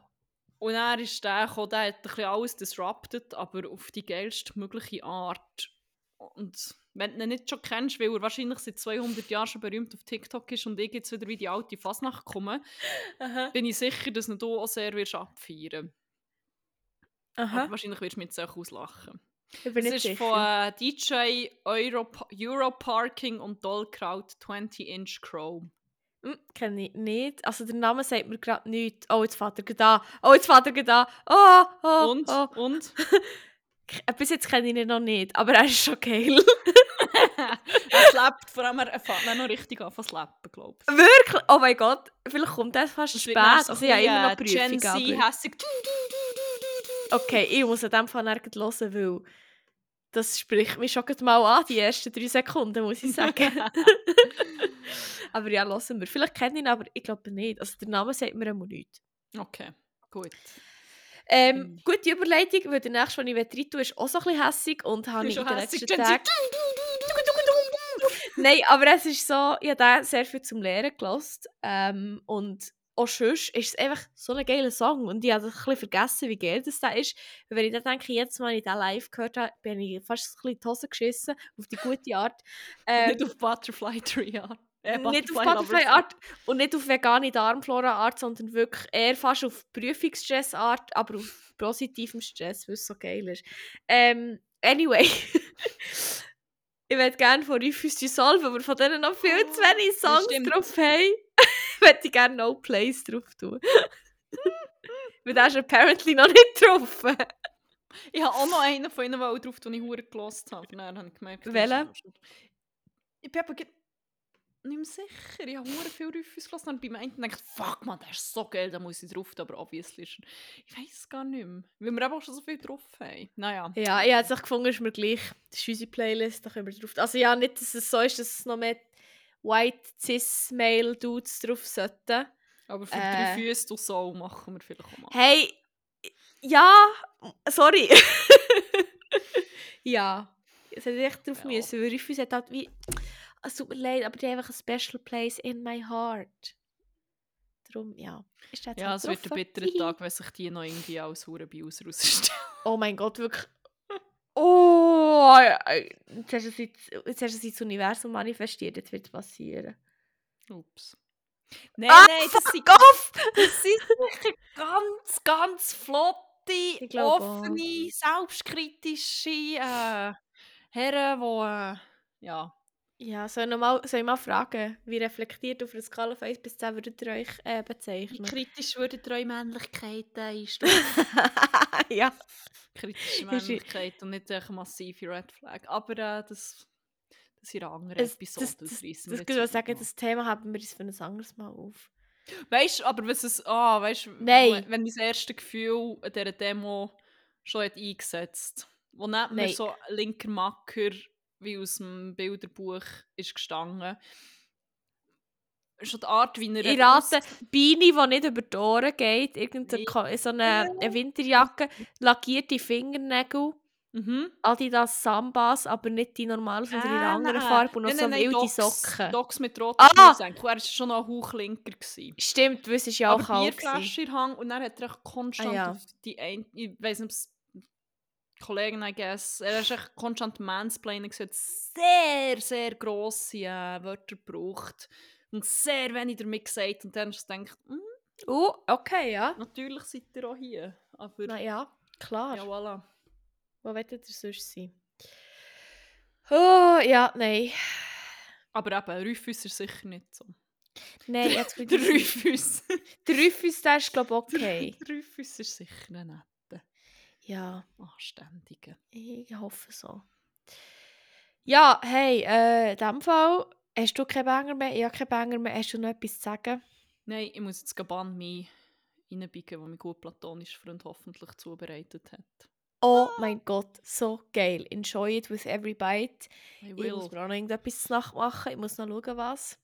Und er ist der gekommen, der hat ein bisschen alles disrupted, aber auf die geilste mögliche Art. Und wenn du ihn nicht schon kennst, weil er wahrscheinlich seit 200 Jahren schon berühmt auf TikTok ist und ich jetzt wieder wie die alte Fasnacht komme, bin ich sicher, dass ihn du auch sehr wirst abfeiern Aha. wahrscheinlich wirst du mich jetzt auch auslachen. Ich bin Es ist sicher. von DJ Euro, Europarking und Dollkraut 20 Inch Crow. Hm, Kenne ich nicht. Also der Name sagt mir gerade nichts. Oh, jetzt fährt er gerade an. Oh, jetzt fährt er gerade an. Oh, oh, Und? oh. Und? Bis jetzt kenne ich ihn noch nicht, aber er ist schon geil. er slappt, vor allem er er dann noch richtig an zu slappen, glaube ich. Wirklich? Oh mein Gott, vielleicht kommt das fast Das spät. Also ich habe immer noch äh, Prüfung, Gen Z Okay, ich muss an dem Fall nirgends hören, weil das spricht mich schon mal an, die ersten drei Sekunden, muss ich sagen. aber ja, hören wir. Vielleicht kenne ich ihn, aber ich glaube nicht. Also der Name sagt mir immer nichts. Okay, gut. Ähm, Mhm. gute Überleitung, weil der nächste, den ich rein tue, ist auch so ein bisschen hässig und habe ich in den letzten. Tagen... Nein, aber es ist so, ich habe sehr viel zum Lehren gelassen. Ähm, und auch sonst ist es einfach so ein geiler Song. Und ich habe ein bisschen vergessen, wie geil das da ist. Weil wenn ich dann denke, jetzt Mal, wenn ich den live gehört habe, bin ich fast ein bisschen in die Hose geschissen, auf die gute Art. Ähm, Nicht auf Butterfly Tree Art. Äh, nicht auf Butterfly Art und nicht auf vegane Darmflora Art, sondern wirklich eher fast auf Prüfungsstress Art, aber auf positivem Stress, weil es so geil ist. Ähm, anyway. ich würde gerne von Rufus du Solve, aber von denen noch viel zu wenig Songs drauf haben, würde ich gerne No Plays drauf tun. Weil der ist apparently noch nicht drauf. Ich habe auch noch einen von ihnen drauf, den ich hure gelost habe. Dann habe ich gemerkt, Welchen? Ich bin aber nicht mehr sicher. Ich habe hure viel Rufus gelost. Und bei mir gedacht, fuck man, der ist so geil, da muss ich drauf tun. Aber obviously ist ich weiß es gar nicht mehr. Weil wir eben auch schon so viel drauf haben. Naja. Ja, ich habe es gefunden, ist mir gleich. Das ist unsere Playlist, da können wir drauf. Also ja, nicht, dass es so ist, dass es noch mehr White Cis Male Dudes drauf sollten. Aber für Äh. drei Füße und so machen wir vielleicht auch mal. Hey, ja, sorry. ja, es hätte echt drauf Ja. müssen, weil Rufus hat halt wie, es tut mir leid, aber die haben einfach ein special place in my heart. Darum, ja. Ist das Ja, halt es wird ein bitterer. Tag, wenn sich die noch irgendwie als Hurenbius rausstellen. Oh mein Gott, wirklich. Oh, jetzt hast du es ins- jetzt hast du es ins Universum manifestiert, jetzt wird es passieren. Ups. Nein, Ah, nein, das sind, das sind sicher ganz, ganz flotte, glaub auch. offene, selbstkritische, äh, Herren, die, äh, ja, Ja, soll, ich noch mal, soll ich mal fragen, wie reflektiert auf einer Skala von 1 bis 10 würdet ihr euch äh, wie bezeichnen? kritisch würden eure Männlichkeiten einstufen? ja. Kritische Männlichkeit und nicht eine massive Red Flag. Aber äh, das, das ist eine andere Es, Episode. das, das, das, das, das, jetzt sagen, nicht das Thema haben wir uns für ein anderes Mal auf. Weißt du, aber was es. Ah, weißt du, wenn mein erstes Gefühl an dieser Demo schon hat eingesetzt Wo neben mir Nein. so linker Macker wie aus dem Bilderbuch ist gestanden. Schon die Art, wie er. Ich rate, Beine, die nicht über die Ohren geht, irgendeine so eine, eine Winterjacke, lackierte Fingernägel, Mhm. Adidas Sambas, aber nicht die normalen, sondern in einer anderen. Farbe und noch Nein, so nein, wilde Docs, Socken. Docs mit roten Ah! Schnürsenkeln. Er war schon noch ein Hauch linker. Gewesen. Stimmt, du es ja auch aber kalt. gewesen. Bierflasche in Hand und dann hat er konstant Ah, ja. auf die ein, ich weiß nicht, Kollegen, I guess, er ist echt konstant Mansplaining gesagt, sehr, sehr grosse äh, Wörter gebraucht und sehr wenig damit gesagt und dann hast du gedacht, hm, Oh, okay, ja. natürlich seid ihr auch hier, aber Na ja, klar. ja, voilà. Wo wollt ihr sonst sein? Oh, ja, nein. Aber eben, Rufus ist sicher nicht so. Nein, jetzt Der bin Rufus. Der Rufus, der ist, glaube ich, okay. Der Rufus ist sicher netter, Ja, anständiger. ich hoffe so. Ja, hey, äh, in dem Fall, hast du keinen Banger mehr? Ich habe keinen Banger mehr. Hast du noch etwas zu sagen? Nein, ich muss jetzt Gaban mich reinbiegen, der mein gut platonischer Freund hoffentlich zubereitet hat. Oh mein Gott, so geil. Enjoy it with every bite. I Ich will. muss mir auch noch irgendetwas zu Nacht machen. Ich muss noch schauen, was.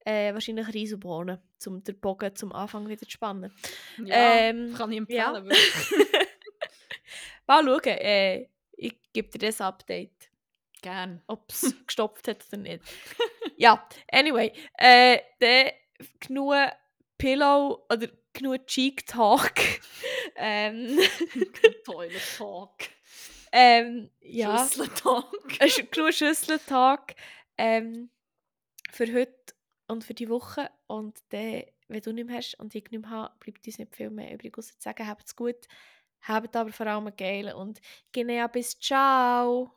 Äh, wahrscheinlich Reis und Bohnen, um den Bogen zum Anfang wieder zu spannen. Ja, ähm, kann ich ja. empfehlen. wirklich. Mal schauen, äh, ich gebe dir das Update. Gern. ob es gestopft hat oder nicht. ja, anyway. Äh, dann genug Pillow oder genug Cheek Talk. ähm, Toilet Talk. ähm, ja, Schüssel Talk. äh, genug Schüsseltalk ähm, für heute und für die Woche. Und dann, wenn du nicht mehr hast und ich nicht mehr habe, bleibt uns nicht viel mehr übrig, zu sagen, habt's gut, habt aber vor allem geil und genau bis ciao.